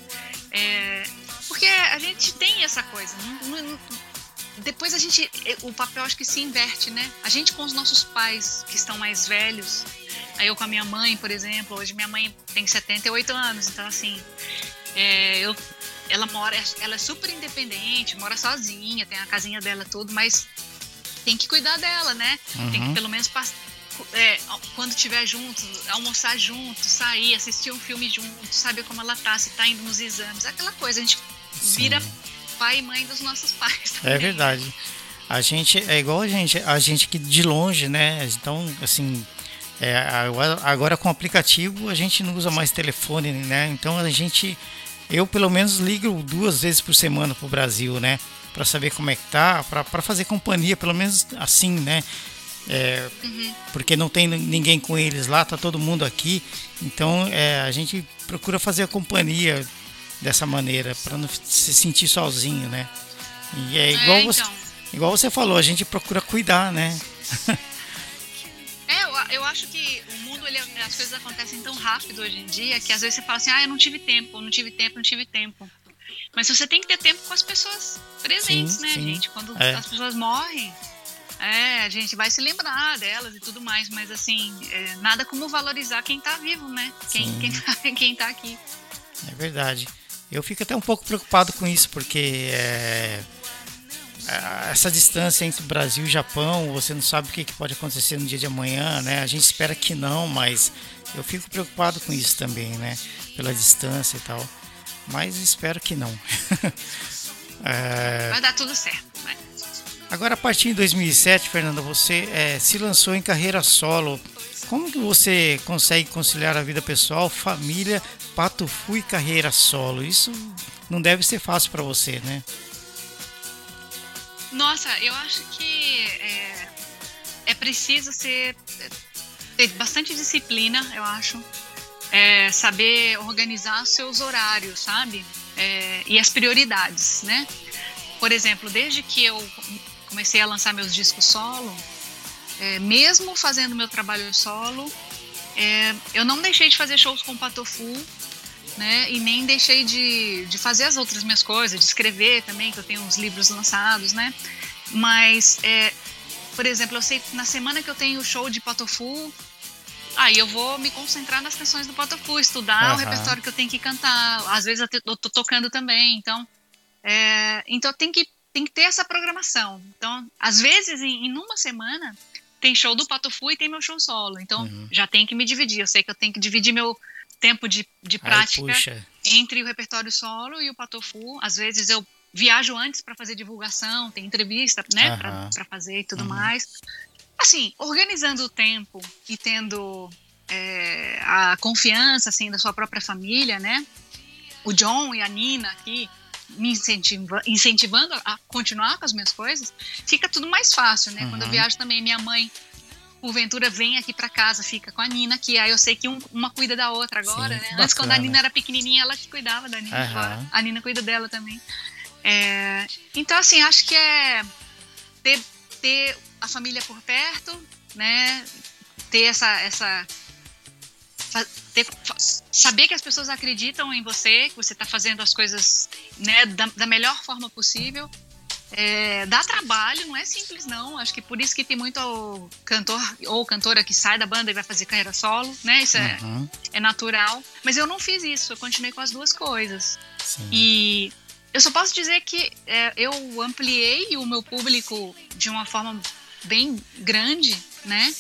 é, porque a gente tem essa coisa. Não, não, depois a gente, o papel acho que se inverte, né? A gente com os nossos pais que estão mais velhos, aí eu com a minha mãe, por exemplo, hoje minha mãe tem 78 anos, então assim, é, eu, ela mora, ela é super independente, mora sozinha, tem a casinha dela tudo, mas tem que cuidar dela, né? Uhum. Tem que uhum. pelo menos é, quando estiver junto, almoçar junto, sair, assistir um filme junto, saber como ela tá, se tá indo nos exames, aquela coisa, a gente Sim. vira pai e mãe dos nossos pais. Também. É verdade. A gente é igual a gente, a gente que de longe, né? Então, assim, é, agora com o aplicativo a gente não usa mais telefone, né? Então a gente, eu pelo menos ligo duas vezes por semana pro Brasil, né? Para saber como é que tá, para fazer companhia, pelo menos assim, né? É, uhum. Porque não tem ninguém com eles lá, tá todo mundo aqui. Então é, a gente procura fazer a companhia dessa maneira, para não se sentir sozinho, né? E é igual, é, você, então. igual você falou, a gente procura cuidar, né? é, eu, eu acho que o mundo, ele, as coisas acontecem tão rápido hoje em dia que às vezes você fala assim, ah, eu não tive tempo, não tive tempo, não tive tempo. Mas você tem que ter tempo com as pessoas presentes, sim, né, sim. gente? Quando é. as pessoas morrem, é, a gente vai se lembrar delas e tudo mais, mas assim, é, nada como valorizar quem tá vivo, né? Quem, quem, tá, quem tá aqui. É verdade. Eu fico até um pouco preocupado com isso, porque é, é essa distância entre Brasil e Japão, você não sabe o que pode acontecer no dia de amanhã, né? A gente espera que não, mas eu fico preocupado com isso também, né? Pela distância e tal. Mas espero que não. é... Vai dar tudo certo. Agora, a partir de 2007, Fernanda, você é, se lançou em carreira solo. Como que você consegue conciliar a vida pessoal, família, patufu e carreira solo? Isso não deve ser fácil para você, né? Nossa, eu acho que é, é preciso ser ter bastante disciplina, eu acho. É, saber organizar seus horários, sabe? É, e as prioridades, né? Por exemplo, desde que eu comecei a lançar meus discos solo, é, mesmo fazendo meu trabalho solo, é, eu não deixei de fazer shows com o Patofu, né? E nem deixei de, de fazer as outras minhas coisas, de escrever também, que eu tenho uns livros lançados, né? Mas, é, por exemplo, eu sei na semana que eu tenho o show de Patofu, aí eu vou me concentrar nas canções do Patofu, estudar uhum. o repertório que eu tenho que cantar. Às vezes eu tô tocando também, então. É, então tem que tem que ter essa programação. Então, às vezes, em, em uma semana, tem show do Patofu e tem meu show solo. Então, uhum. já tem que me dividir. Eu sei que eu tenho que dividir meu tempo de, de prática Ai, entre o repertório solo e o Patofu. Às vezes eu viajo antes para fazer divulgação, tem entrevista, né, uhum. para fazer e tudo uhum. mais. Assim, organizando o tempo e tendo é, a confiança, assim, da sua própria família, né? O John e a Nina aqui, me incentiva, incentivando a continuar com as minhas coisas, fica tudo mais fácil, né? Uhum. Quando eu uhum. viajo também, minha mãe, porventura, vem aqui para casa, fica com a Nina, que aí eu sei que um, uma cuida da outra agora, Sim, né? Antes, quando a Nina era pequenininha, ela que cuidava da Nina, uhum. agora a Nina cuida dela também. É, então, assim, acho que é ter, ter a família por perto, né? Ter essa, essa ter, saber que as pessoas acreditam em você, que você está fazendo as coisas né, da, da melhor forma possível. É, dá trabalho, não é simples não. Acho que por isso que tem muito cantor ou cantora que sai da banda e vai fazer carreira solo, né? Isso é, uhum. é natural. Mas eu não fiz isso, eu continuei com as duas coisas. Sim. E eu só posso dizer que é, eu ampliei o meu público de uma forma bem grande, né?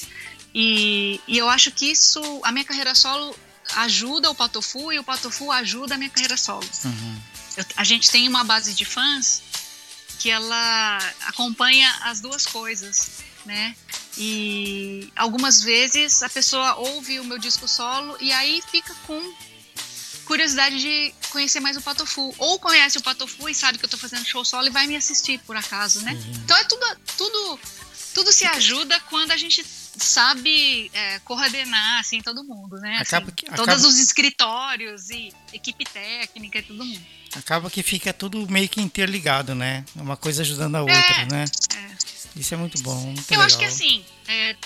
E, e eu acho que isso, a minha carreira solo ajuda o Patofu e o Patofu ajuda a minha carreira solo. Uhum. Eu, a gente tem uma base de fãs que ela acompanha as duas coisas, né? E algumas vezes a pessoa ouve o meu disco solo e aí fica com curiosidade de conhecer mais o Patofu. Ou conhece o Patofu e sabe que eu tô fazendo show solo e vai me assistir por acaso, né? Uhum. Então é tudo, tudo, tudo se ajuda quando a gente sabe é, coordenar assim todo mundo, né? Acaba assim, que, acaba... Todos os escritórios e equipe técnica e todo mundo. Acaba que fica tudo meio que interligado, né? Uma coisa ajudando a outra, é, né? É. Isso é muito bom. Muito Eu legal. acho que assim, é,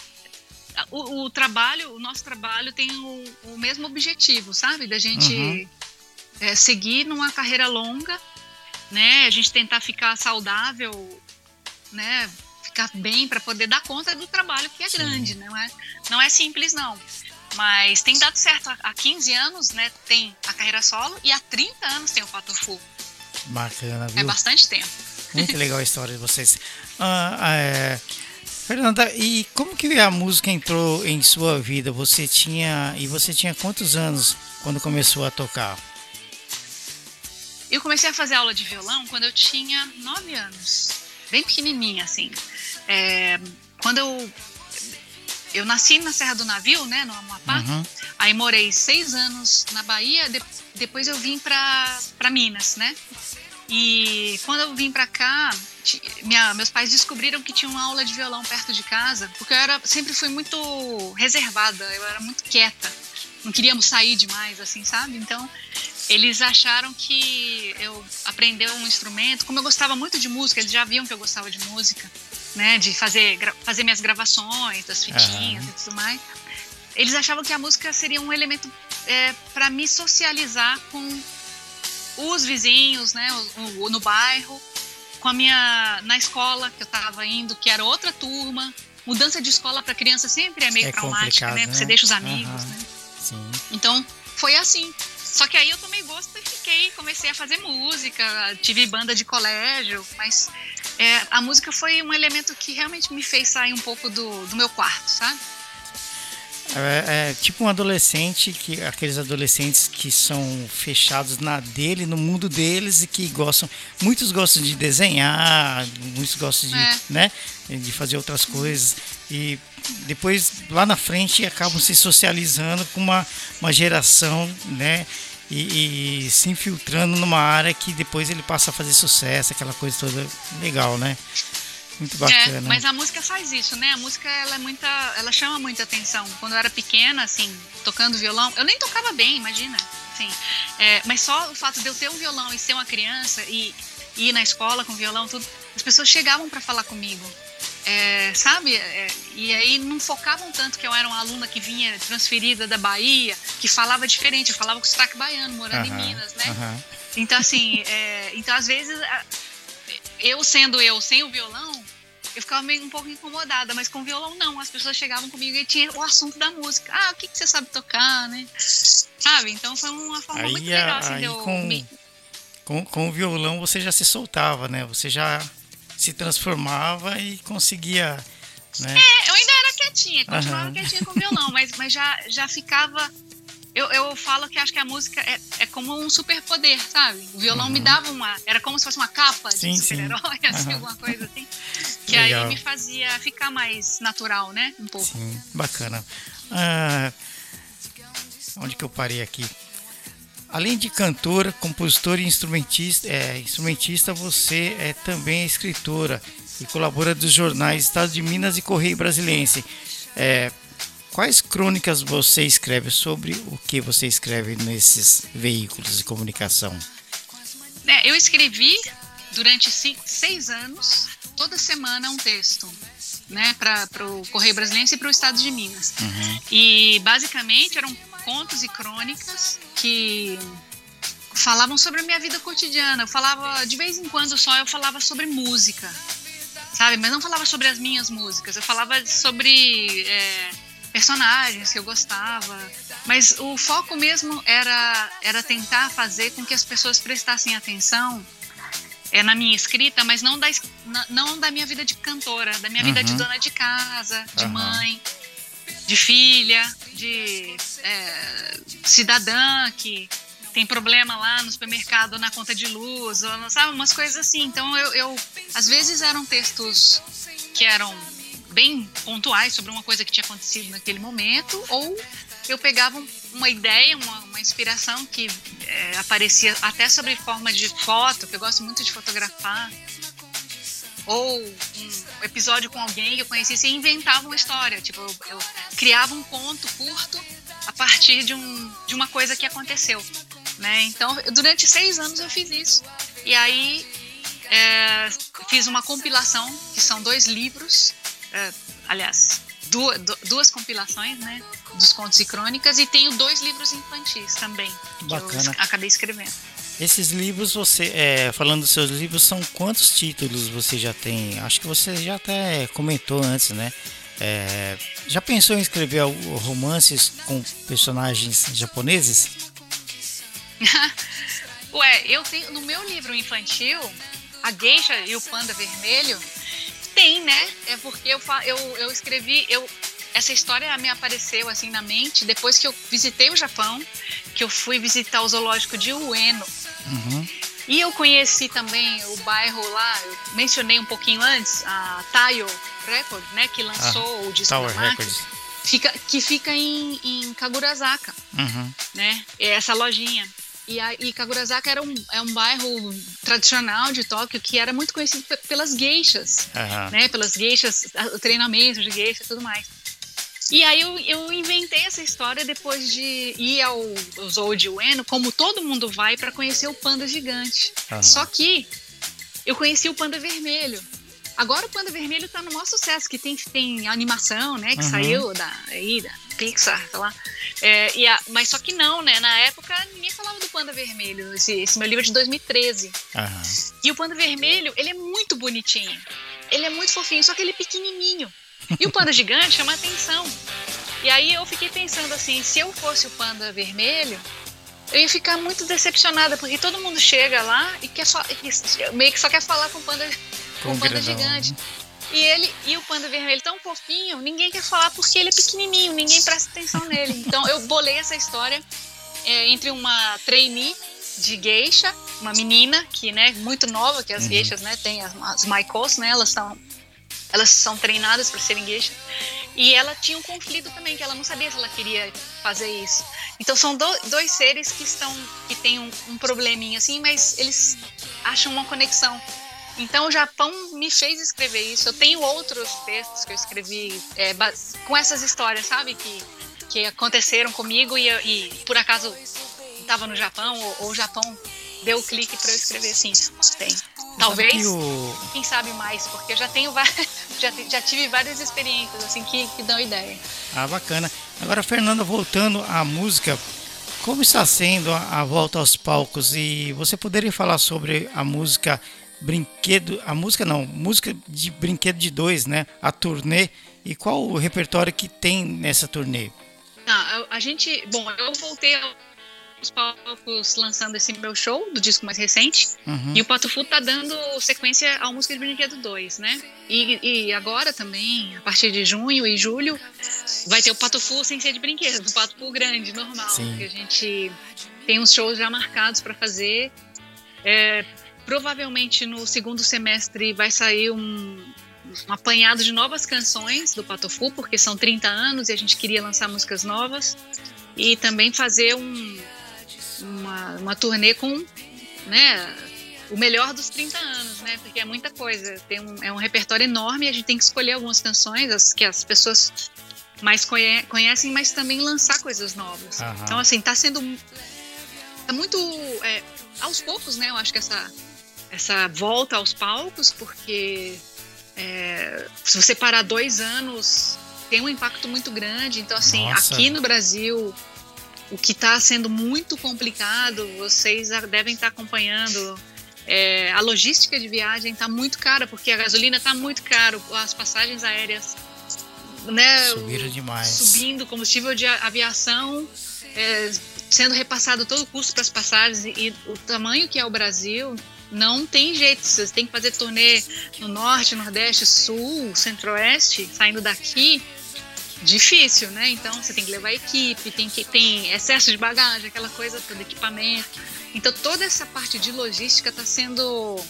o, o, trabalho, o nosso trabalho tem o, o mesmo objetivo, sabe? Da gente uhum. É, seguir numa carreira longa, né? A gente tentar ficar saudável, né? Ficar bem para poder dar conta do trabalho que é Sim. grande, não é? Não é simples não. Mas tem dado certo. Há 15 anos, né, tem a carreira solo e há 30 anos tem o Pato Full. Bacana, viu? É bastante tempo. Muito legal a história de vocês. Ah, é, Fernanda, e como que a música entrou em sua vida? Você tinha e você tinha quantos anos quando começou a tocar? Eu comecei a fazer aula de violão quando eu tinha nove anos, bem pequenininha assim. É, quando eu eu nasci na Serra do Navio, né, no Amapá. Uhum. Aí morei seis anos na Bahia. De, depois eu vim para Minas, né? E quando eu vim para cá, minha, meus pais descobriram que tinha uma aula de violão perto de casa, porque eu era, sempre fui muito reservada, eu era muito quieta, não queríamos sair demais, assim, sabe? Então, eles acharam que eu aprender um instrumento, como eu gostava muito de música, eles já viam que eu gostava de música, né, de fazer, fazer minhas gravações, das fitinhas uhum. e tudo mais. Eles achavam que a música seria um elemento é, para me socializar com os vizinhos, né, o, o, no bairro, com a minha na escola que eu estava indo, que era outra turma. Mudança de escola para criança sempre é meio é traumática, né? né? Você deixa os amigos, uhum. né? Sim. Então, foi assim. Só que aí eu tomei gosto e fiquei, comecei a fazer música, tive banda de colégio, mas é, a música foi um elemento que realmente me fez sair um pouco do, do meu quarto, sabe? É, é, tipo um adolescente, que aqueles adolescentes que são fechados na dele, no mundo deles e que gostam, muitos gostam de desenhar, muitos gostam de, é. né, de fazer outras coisas e depois lá na frente acabam se socializando com uma, uma geração, né, e, e se infiltrando numa área que depois ele passa a fazer sucesso, aquela coisa toda legal, né? Muito bacana. É, mas a música faz isso, né? A música ela é muita, ela chama muita atenção. Quando eu era pequena, assim, tocando violão, eu nem tocava bem, imagina. Assim, é, mas só o fato de eu ter um violão e ser uma criança e, e ir na escola com violão, tudo, as pessoas chegavam para falar comigo. É, sabe? É, e aí não focavam tanto que eu era uma aluna que vinha transferida da Bahia, que falava diferente, eu falava com sotaque baiano, morando em Minas, né? Então, assim, é, então às vezes eu sendo eu sem o violão, eu ficava meio um pouco incomodada, mas com violão não. As pessoas chegavam comigo e tinha o assunto da música. Ah, o que, que você sabe tocar, né? Sabe? Então foi uma forma aí, muito legal assim, aí, eu com, me... com, com o violão você já se soltava, né? Você já se transformava e conseguia. Né? É, eu ainda era quietinha, continuava uhum. quietinha com o violão, mas, mas já, já ficava eu, eu falo que acho que a música é, é como um superpoder, sabe? O violão uhum. me dava uma. Era como se fosse uma capa sim, de super-herói, assim, uhum. alguma coisa assim. Que Legal. aí me fazia ficar mais natural, né? Um pouco. Sim, bacana. Ah, onde que eu parei aqui? Além de cantora, compositora e instrumentista, é, instrumentista, você é também escritora e colabora dos jornais Estado de Minas e Correio Brasiliense. É, Quais crônicas você escreve sobre o que você escreve nesses veículos de comunicação? É, eu escrevi durante cinco, seis anos, toda semana um texto, né, para o Correio Brasileiro e para o Estado de Minas. Uhum. E basicamente eram contos e crônicas que falavam sobre a minha vida cotidiana. Eu falava, de vez em quando só, eu falava sobre música, sabe? Mas não falava sobre as minhas músicas, eu falava sobre. É, personagens que eu gostava. Mas o foco mesmo era, era tentar fazer com que as pessoas prestassem atenção é, na minha escrita, mas não da, não da minha vida de cantora, da minha uhum. vida de uhum. dona de casa, de uhum. mãe, de filha, de é, cidadã que tem problema lá no supermercado na conta de luz, ou, sabe, umas coisas assim. Então eu, eu às vezes eram textos que eram bem pontuais sobre uma coisa que tinha acontecido naquele momento, ou eu pegava uma ideia, uma, uma inspiração que é, aparecia até sobre forma de foto, que eu gosto muito de fotografar, ou um episódio com alguém que eu conhecesse e inventava uma história. Tipo, eu, eu criava um conto curto a partir de, um, de uma coisa que aconteceu. Né? Então, durante seis anos eu fiz isso. E aí é, fiz uma compilação, que são dois livros, é, aliás, duas, duas compilações, né? Dos contos e crônicas, e tenho dois livros infantis também, Bacana. que eu acabei escrevendo. Esses livros, você, é, falando dos seus livros, são quantos títulos você já tem? Acho que você já até comentou antes, né? É, já pensou em escrever romances com personagens japoneses? Ué, eu tenho no meu livro infantil, A Geisha e o Panda Vermelho, tem, né? É porque eu, eu, eu escrevi, eu, essa história me apareceu assim na mente depois que eu visitei o Japão, que eu fui visitar o zoológico de Ueno. Uhum. E eu conheci também o bairro lá, eu mencionei um pouquinho antes, a Tayo Record, né, que lançou ah, o disco Tower Records. Fica, que fica em, em Kagurazaka, uhum. né? É essa lojinha. E, a, e Kagurazaka era um, é um bairro tradicional de Tóquio que era muito conhecido pelas geixas, uhum. né? Pelas geixas, o treinamento de geisha e tudo mais. E aí eu, eu inventei essa história depois de ir ao, ao Zoo de Ueno, como todo mundo vai para conhecer o panda gigante. Uhum. Só que eu conheci o panda vermelho. Agora o panda vermelho tá no maior sucesso, que tem, tem animação, né? Que uhum. saiu da, aí, da Pixar, sei lá. É, e a, mas só que não, né? Na época ninguém falava do panda vermelho. Esse, esse meu livro é de 2013. Uhum. E o panda vermelho, ele é muito bonitinho. Ele é muito fofinho, só que ele é pequenininho. E o panda gigante chama atenção. E aí eu fiquei pensando assim, se eu fosse o panda vermelho, eu ia ficar muito decepcionada, porque todo mundo chega lá e quer só, meio que só quer falar com o panda, com o panda gigante. E ele e o panda vermelho tão fofinho, ninguém quer falar porque ele é pequenininho, ninguém presta atenção nele. Então eu bolei essa história é, entre uma trainee de geisha, uma menina que, né, muito nova, que as uhum. geishas, né, tem as, as maikos, né, elas estão elas são treinadas para serem geishas. E ela tinha um conflito também, que ela não sabia se ela queria fazer isso. Então são do, dois seres que estão que têm um, um probleminha assim, mas eles acham uma conexão. Então o Japão me fez escrever isso. Eu tenho outros textos que eu escrevi é, com essas histórias, sabe? Que, que aconteceram comigo e, e por acaso estava no Japão, ou, ou o Japão deu o clique para eu escrever assim. Tem. Talvez, o... quem sabe mais, porque eu já tenho já, já tive várias experiências assim que, que dão ideia. Ah, bacana. Agora, Fernanda, voltando à música, como está sendo a, a volta aos palcos? E você poderia falar sobre a música Brinquedo, a música não, música de Brinquedo de Dois, né? A turnê. E qual o repertório que tem nessa turnê? Ah, a, a gente, bom, eu voltei os palcos lançando esse meu show do disco mais recente. Uhum. E o Pato Fu tá dando sequência ao Música de Brinquedo 2, né? E, e, agora também, a partir de junho e julho, vai ter o Pato Fu sem ser de brinquedo, o Pato Fu grande, normal. Sim. Que a gente tem uns shows já marcados para fazer. É, provavelmente no segundo semestre vai sair um, um apanhado de novas canções do Patofu, porque são 30 anos e a gente queria lançar músicas novas. E também fazer um, uma, uma turnê com né, o melhor dos 30 anos, né? Porque é muita coisa. Tem um, é um repertório enorme e a gente tem que escolher algumas canções as, que as pessoas mais conhe conhecem, mas também lançar coisas novas. Uhum. Então, assim, tá sendo. Tá muito. É, aos poucos, né? Eu acho que essa, essa volta aos palcos, porque é, se você parar dois anos, tem um impacto muito grande. Então, assim, Nossa. aqui no Brasil o que está sendo muito complicado, vocês devem estar tá acompanhando. É, a logística de viagem está muito cara, porque a gasolina está muito caro, as passagens aéreas né, subiram demais. Subindo, combustível de aviação é, sendo repassado todo o custo para as passagens e, e o tamanho que é o Brasil, não tem jeito. Você tem que fazer turnê no norte, nordeste, sul, centro-oeste, saindo daqui difícil, né? Então você tem que levar equipe, tem que tem excesso de bagagem, aquela coisa toda, equipamento. Então toda essa parte de logística está sendo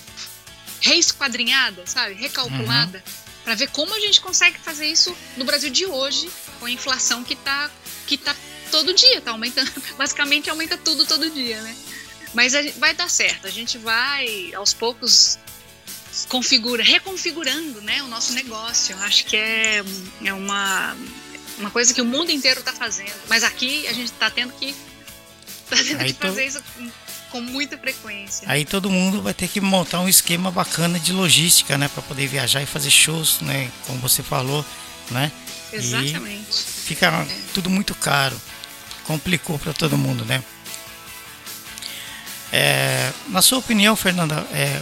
reesquadrinhada, sabe? Recalculada uhum. para ver como a gente consegue fazer isso no Brasil de hoje, com a inflação que está que tá todo dia, tá aumentando, basicamente aumenta tudo todo dia, né? Mas vai dar certo, a gente vai aos poucos configura, reconfigurando né, o nosso negócio. Eu acho que é, é uma, uma coisa que o mundo inteiro está fazendo. Mas aqui a gente está tendo que, tá tendo que fazer isso com muita frequência. Aí todo mundo vai ter que montar um esquema bacana de logística, né, para poder viajar e fazer shows, né, como você falou, né? Exatamente. E fica é. tudo muito caro. Complicou para todo mundo, né? É, na sua opinião, Fernanda, é,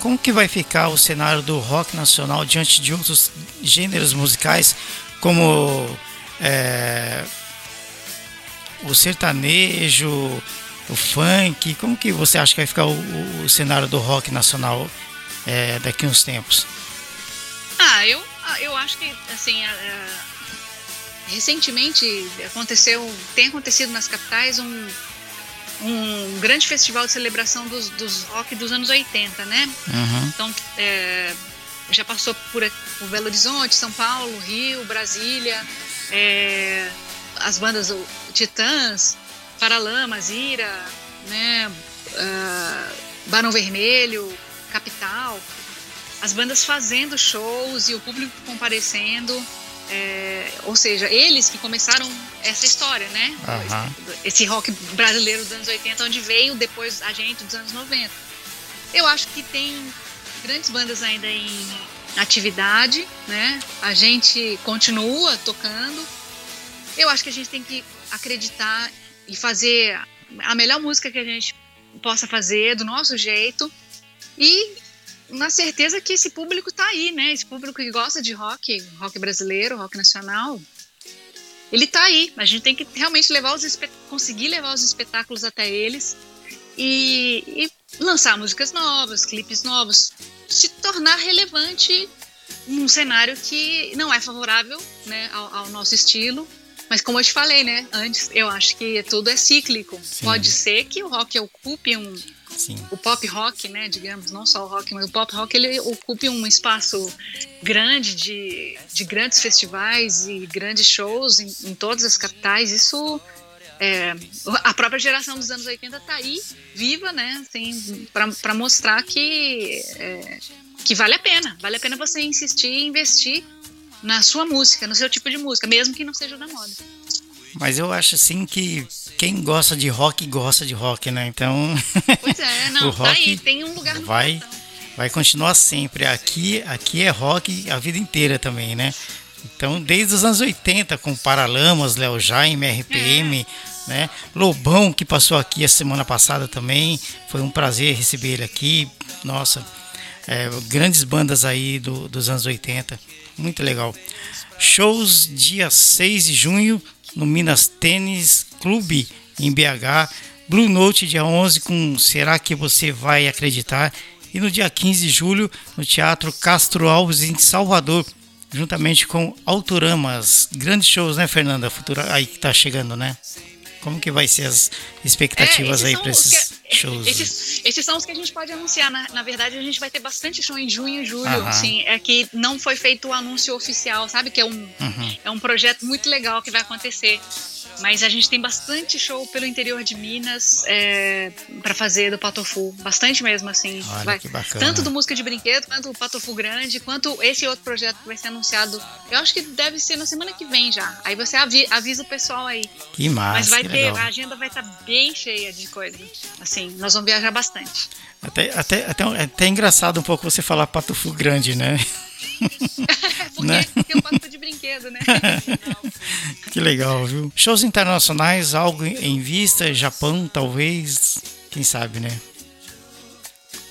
como que vai ficar o cenário do rock nacional diante de outros gêneros musicais como é, o sertanejo, o funk? Como que você acha que vai ficar o, o cenário do rock nacional é, daqui a uns tempos? Ah, eu, eu acho que, assim, recentemente aconteceu, tem acontecido nas capitais um, um grande festival de celebração dos, dos rock dos anos 80, né? Uhum. Então, é, já passou por, por, Belo Horizonte, São Paulo, Rio, Brasília, é, as bandas Titãs, Paralamas, Ira, né? Uh, Barão Vermelho, Capital, as bandas fazendo shows e o público comparecendo. É, ou seja, eles que começaram essa história, né? Uhum. Esse rock brasileiro dos anos 80, onde veio depois a gente dos anos 90. Eu acho que tem grandes bandas ainda em atividade, né? A gente continua tocando. Eu acho que a gente tem que acreditar e fazer a melhor música que a gente possa fazer do nosso jeito e na certeza que esse público está aí, né? Esse público que gosta de rock, rock brasileiro, rock nacional, ele está aí. A gente tem que realmente levar os conseguir levar os espetáculos até eles e, e lançar músicas novas, clipes novos, se tornar relevante num cenário que não é favorável né, ao, ao, nosso estilo. Mas como eu te falei, né, antes, eu acho que tudo é cíclico. Sim. Pode ser que o rock ocupe um, Sim. o pop rock, né, digamos, não só o rock, mas o pop rock ele ocupe um espaço grande de, de grandes festivais e grandes shows em, em todas as capitais. Isso é, a própria geração dos anos 80 está aí, viva, né, assim, para mostrar que, é, que vale a pena, vale a pena você insistir e investir na sua música, no seu tipo de música, mesmo que não seja da moda. Mas eu acho assim que quem gosta de rock gosta de rock, né? Então. Pois é, não, o rock tá aí, tem um lugar no vai, vai continuar sempre. Aqui, aqui é rock a vida inteira também, né? Então, desde os anos 80, com Paralamas, Léo Jaime, RPM, é. Né? Lobão, que passou aqui a semana passada também. Foi um prazer receber ele aqui. Nossa, é, grandes bandas aí do, dos anos 80. Muito legal. Shows dia 6 de junho no Minas Tênis Clube em BH. Blue Note dia 11 com Será que você vai acreditar? E no dia 15 de julho no Teatro Castro Alves em Salvador, juntamente com Autoramas. Grandes shows, né, Fernanda? Futura aí que tá chegando, né? Como que vai ser as expectativas é, aí para esses que, shows? Esses, esses, são os que a gente pode anunciar. Na, na, verdade, a gente vai ter bastante show em junho e julho. Assim, é que não foi feito o anúncio oficial, sabe? Que é um, uhum. é um projeto muito legal que vai acontecer. Mas a gente tem bastante show pelo interior de Minas é, para fazer do Patofu. Bastante mesmo, assim. Olha vai, que bacana. Tanto do Música de Brinquedo, quanto o Patofu Grande, quanto esse outro projeto que vai ser anunciado. Eu acho que deve ser na semana que vem já. Aí você avisa o pessoal aí. Que massa. Mas vai ter, legal. a agenda vai estar tá bem cheia de coisa. Assim, nós vamos viajar bastante. Até, até, até, até engraçado um pouco você falar Patofu Grande, né? Porque né? de brinquedo, né? que legal, viu? Shows internacionais, algo em vista, Japão, talvez, quem sabe, né?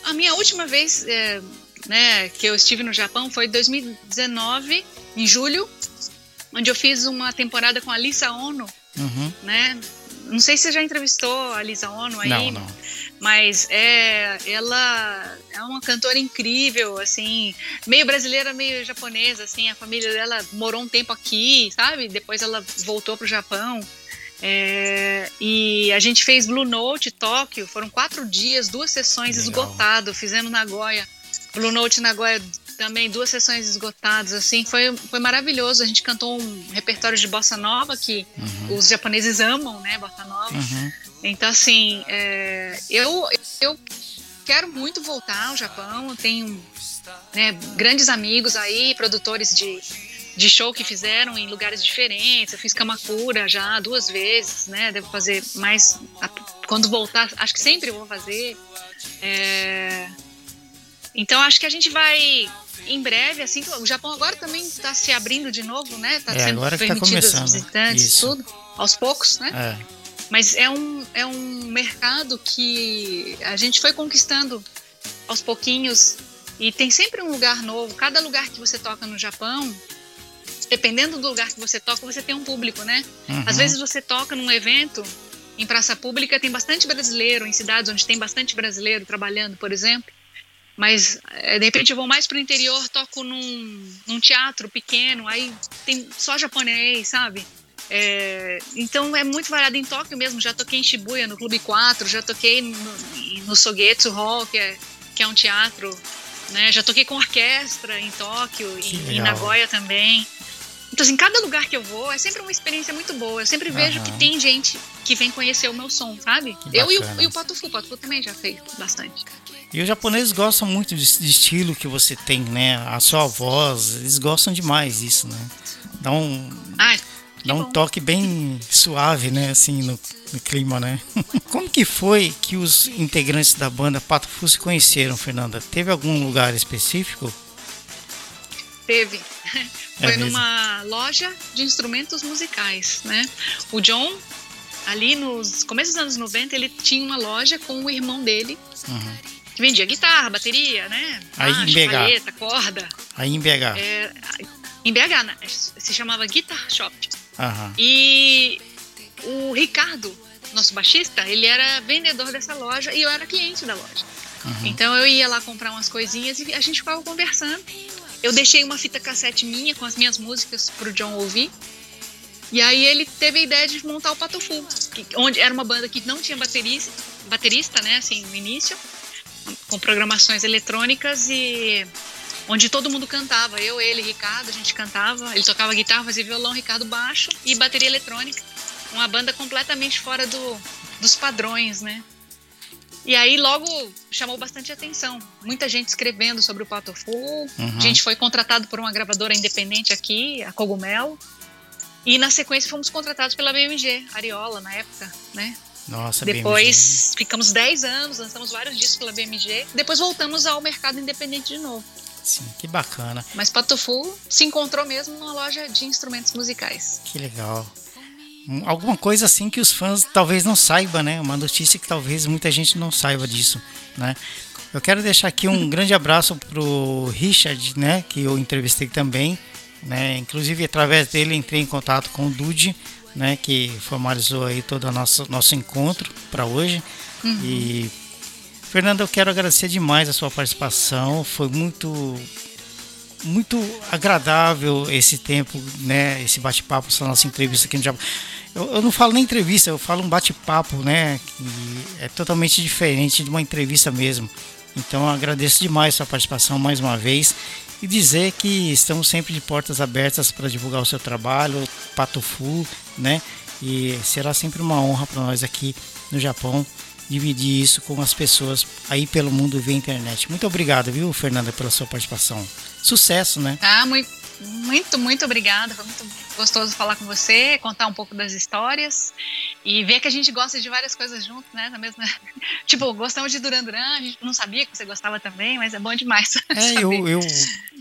A minha última vez é, né, que eu estive no Japão foi em 2019, em julho, onde eu fiz uma temporada com a Lisa Ono, uhum. né? Não sei se você já entrevistou a Lisa Ono aí. Não, não mas é ela é uma cantora incrível assim meio brasileira meio japonesa assim a família dela morou um tempo aqui sabe? Depois ela voltou para o Japão. É, e a gente fez Blue Note Tóquio foram quatro dias duas sessões Legal. esgotado fizemos Nagoya. Blue Note Nagoya também duas sessões esgotadas assim foi foi maravilhoso a gente cantou um repertório de bossa nova que uhum. os japoneses amam né bossa nova uhum. Então, assim, é, eu, eu quero muito voltar ao Japão. Tenho né, grandes amigos aí, produtores de, de show que fizeram em lugares diferentes. Eu fiz Kamakura já duas vezes, né? Devo fazer mais. Quando voltar, acho que sempre vou fazer. É, então, acho que a gente vai em breve, assim, o Japão agora também está se abrindo de novo, né? Está é, sendo agora tá permitido tá os visitantes, Isso. tudo, aos poucos, né? É. Mas é um, é um mercado que a gente foi conquistando aos pouquinhos e tem sempre um lugar novo. Cada lugar que você toca no Japão, dependendo do lugar que você toca, você tem um público, né? Uhum. Às vezes você toca num evento em praça pública, tem bastante brasileiro, em cidades onde tem bastante brasileiro trabalhando, por exemplo. Mas é, de repente eu vou mais pro interior, toco num, num teatro pequeno, aí tem só japonês, sabe? É, então é muito variado em Tóquio mesmo. Já toquei em Shibuya, no Clube 4, já toquei no, no Sogetsu Hall, que é, que é um teatro. Né? Já toquei com orquestra em Tóquio, em, em Nagoya também. Então, assim, cada lugar que eu vou é sempre uma experiência muito boa. Eu sempre vejo que tem gente que vem conhecer o meu som, sabe? Eu e o, e o Patufu. O Patufu também já fez bastante. E os japoneses gostam muito de, de, estilo que você tem, né? A sua voz, eles gostam demais disso, né? Dá um, Ai, dá um toque bem suave, né? Assim, no, no, clima, né? Como que foi que os integrantes da banda Pato Fu se conheceram, Fernanda? Teve algum lugar específico? Teve. Foi é numa loja de instrumentos musicais, né? O John, ali nos começos dos anos 90, ele tinha uma loja com o irmão dele. Uhum vendia guitarra, bateria, né? Aí Baixo, em BH. Corda. Aí em BH. É, em BH, né? se chamava Guitar Shop. Aham. E o Ricardo, nosso baixista, ele era vendedor dessa loja e eu era cliente da loja. Uhum. Então eu ia lá comprar umas coisinhas e a gente ficava conversando. Eu deixei uma fita cassete minha com as minhas músicas pro John ouvir. E aí ele teve a ideia de montar o Patofu, que, onde era uma banda que não tinha baterista, baterista, né, assim, no início com programações eletrônicas e onde todo mundo cantava. Eu, ele, Ricardo, a gente cantava. Ele tocava guitarra, fazia violão, Ricardo baixo e bateria eletrônica. Uma banda completamente fora do, dos padrões, né? E aí logo chamou bastante atenção. Muita gente escrevendo sobre o Patofu. Uhum. A gente foi contratado por uma gravadora independente aqui, a Cogumelo. E na sequência fomos contratados pela BMG, Ariola, na época, né? Nossa, Depois BMG. ficamos 10 anos, lançamos vários discos pela BMG. Depois voltamos ao mercado independente de novo. Sim, que bacana. Mas Patofu se encontrou mesmo numa loja de instrumentos musicais. Que legal. Alguma coisa assim que os fãs talvez não saibam, né? Uma notícia que talvez muita gente não saiba disso, né? Eu quero deixar aqui um grande abraço pro Richard, né? Que eu entrevistei também, né? Inclusive através dele entrei em contato com o Dude, né, que formalizou aí todo o nosso, nosso encontro para hoje. Uhum. E Fernanda, eu quero agradecer demais a sua participação. Foi muito muito agradável esse tempo, né, esse bate-papo, essa nossa entrevista aqui no Japão. Eu, eu, não falo nem entrevista, eu falo um bate-papo, né, que é totalmente diferente de uma entrevista mesmo. Então eu agradeço demais a sua participação mais uma vez e dizer que estamos sempre de portas abertas para divulgar o seu trabalho, Patofu, né? E será sempre uma honra para nós aqui no Japão dividir isso com as pessoas aí pelo mundo via internet. Muito obrigado, viu, Fernanda, pela sua participação. Sucesso, né? Ah, muito, muito, muito obrigada. Foi muito gostoso falar com você, contar um pouco das histórias e ver que a gente gosta de várias coisas juntos, né? Na mesma... tipo, gostamos de Duran Duran, a gente não sabia que você gostava também, mas é bom demais. É, eu, eu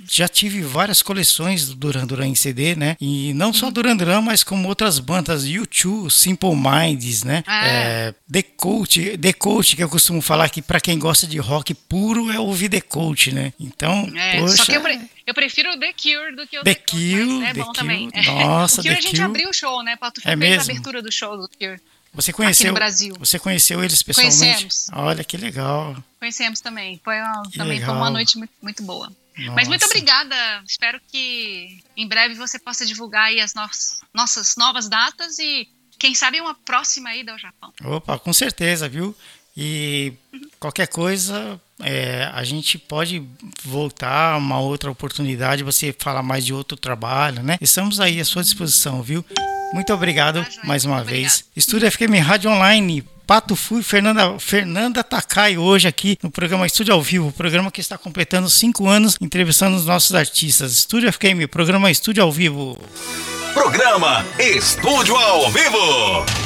já tive várias coleções do Duran Duran em CD, né? E não só uhum. Duran Duran, mas como outras bandas, U2, Simple Minds, né? Ah. É, The Coach, The Coach, que eu costumo falar que para quem gosta de rock puro é ouvir The Coach, né? Então, é, poxa... Só que eu, eu prefiro o The Cure do que o The, The Cure. É The bom Cure, também. Nossa, o Cure The a gente Cure. abriu o show, né? Pato é mesmo? a abertura do show do Cure. Você conheceu, Você conheceu eles pessoalmente? Conhecemos. Olha que legal. Conhecemos também. Foi uma, também foi uma noite muito, muito boa. Nossa. Mas muito obrigada. Espero que em breve você possa divulgar aí as no nossas novas datas e quem sabe uma próxima ida ao Japão. Opa, com certeza, viu? E qualquer coisa, é, a gente pode voltar uma outra oportunidade, você falar mais de outro trabalho, né? Estamos aí à sua disposição, viu? Muito obrigado ah, mais uma Muito vez. Obrigado. Estúdio FM Rádio Online. Pato Fui, Fernanda, Fernanda Takai, hoje aqui no programa Estúdio ao Vivo, programa que está completando cinco anos entrevistando os nossos artistas. Estúdio FM, programa Estúdio ao Vivo. Programa Estúdio ao Vivo.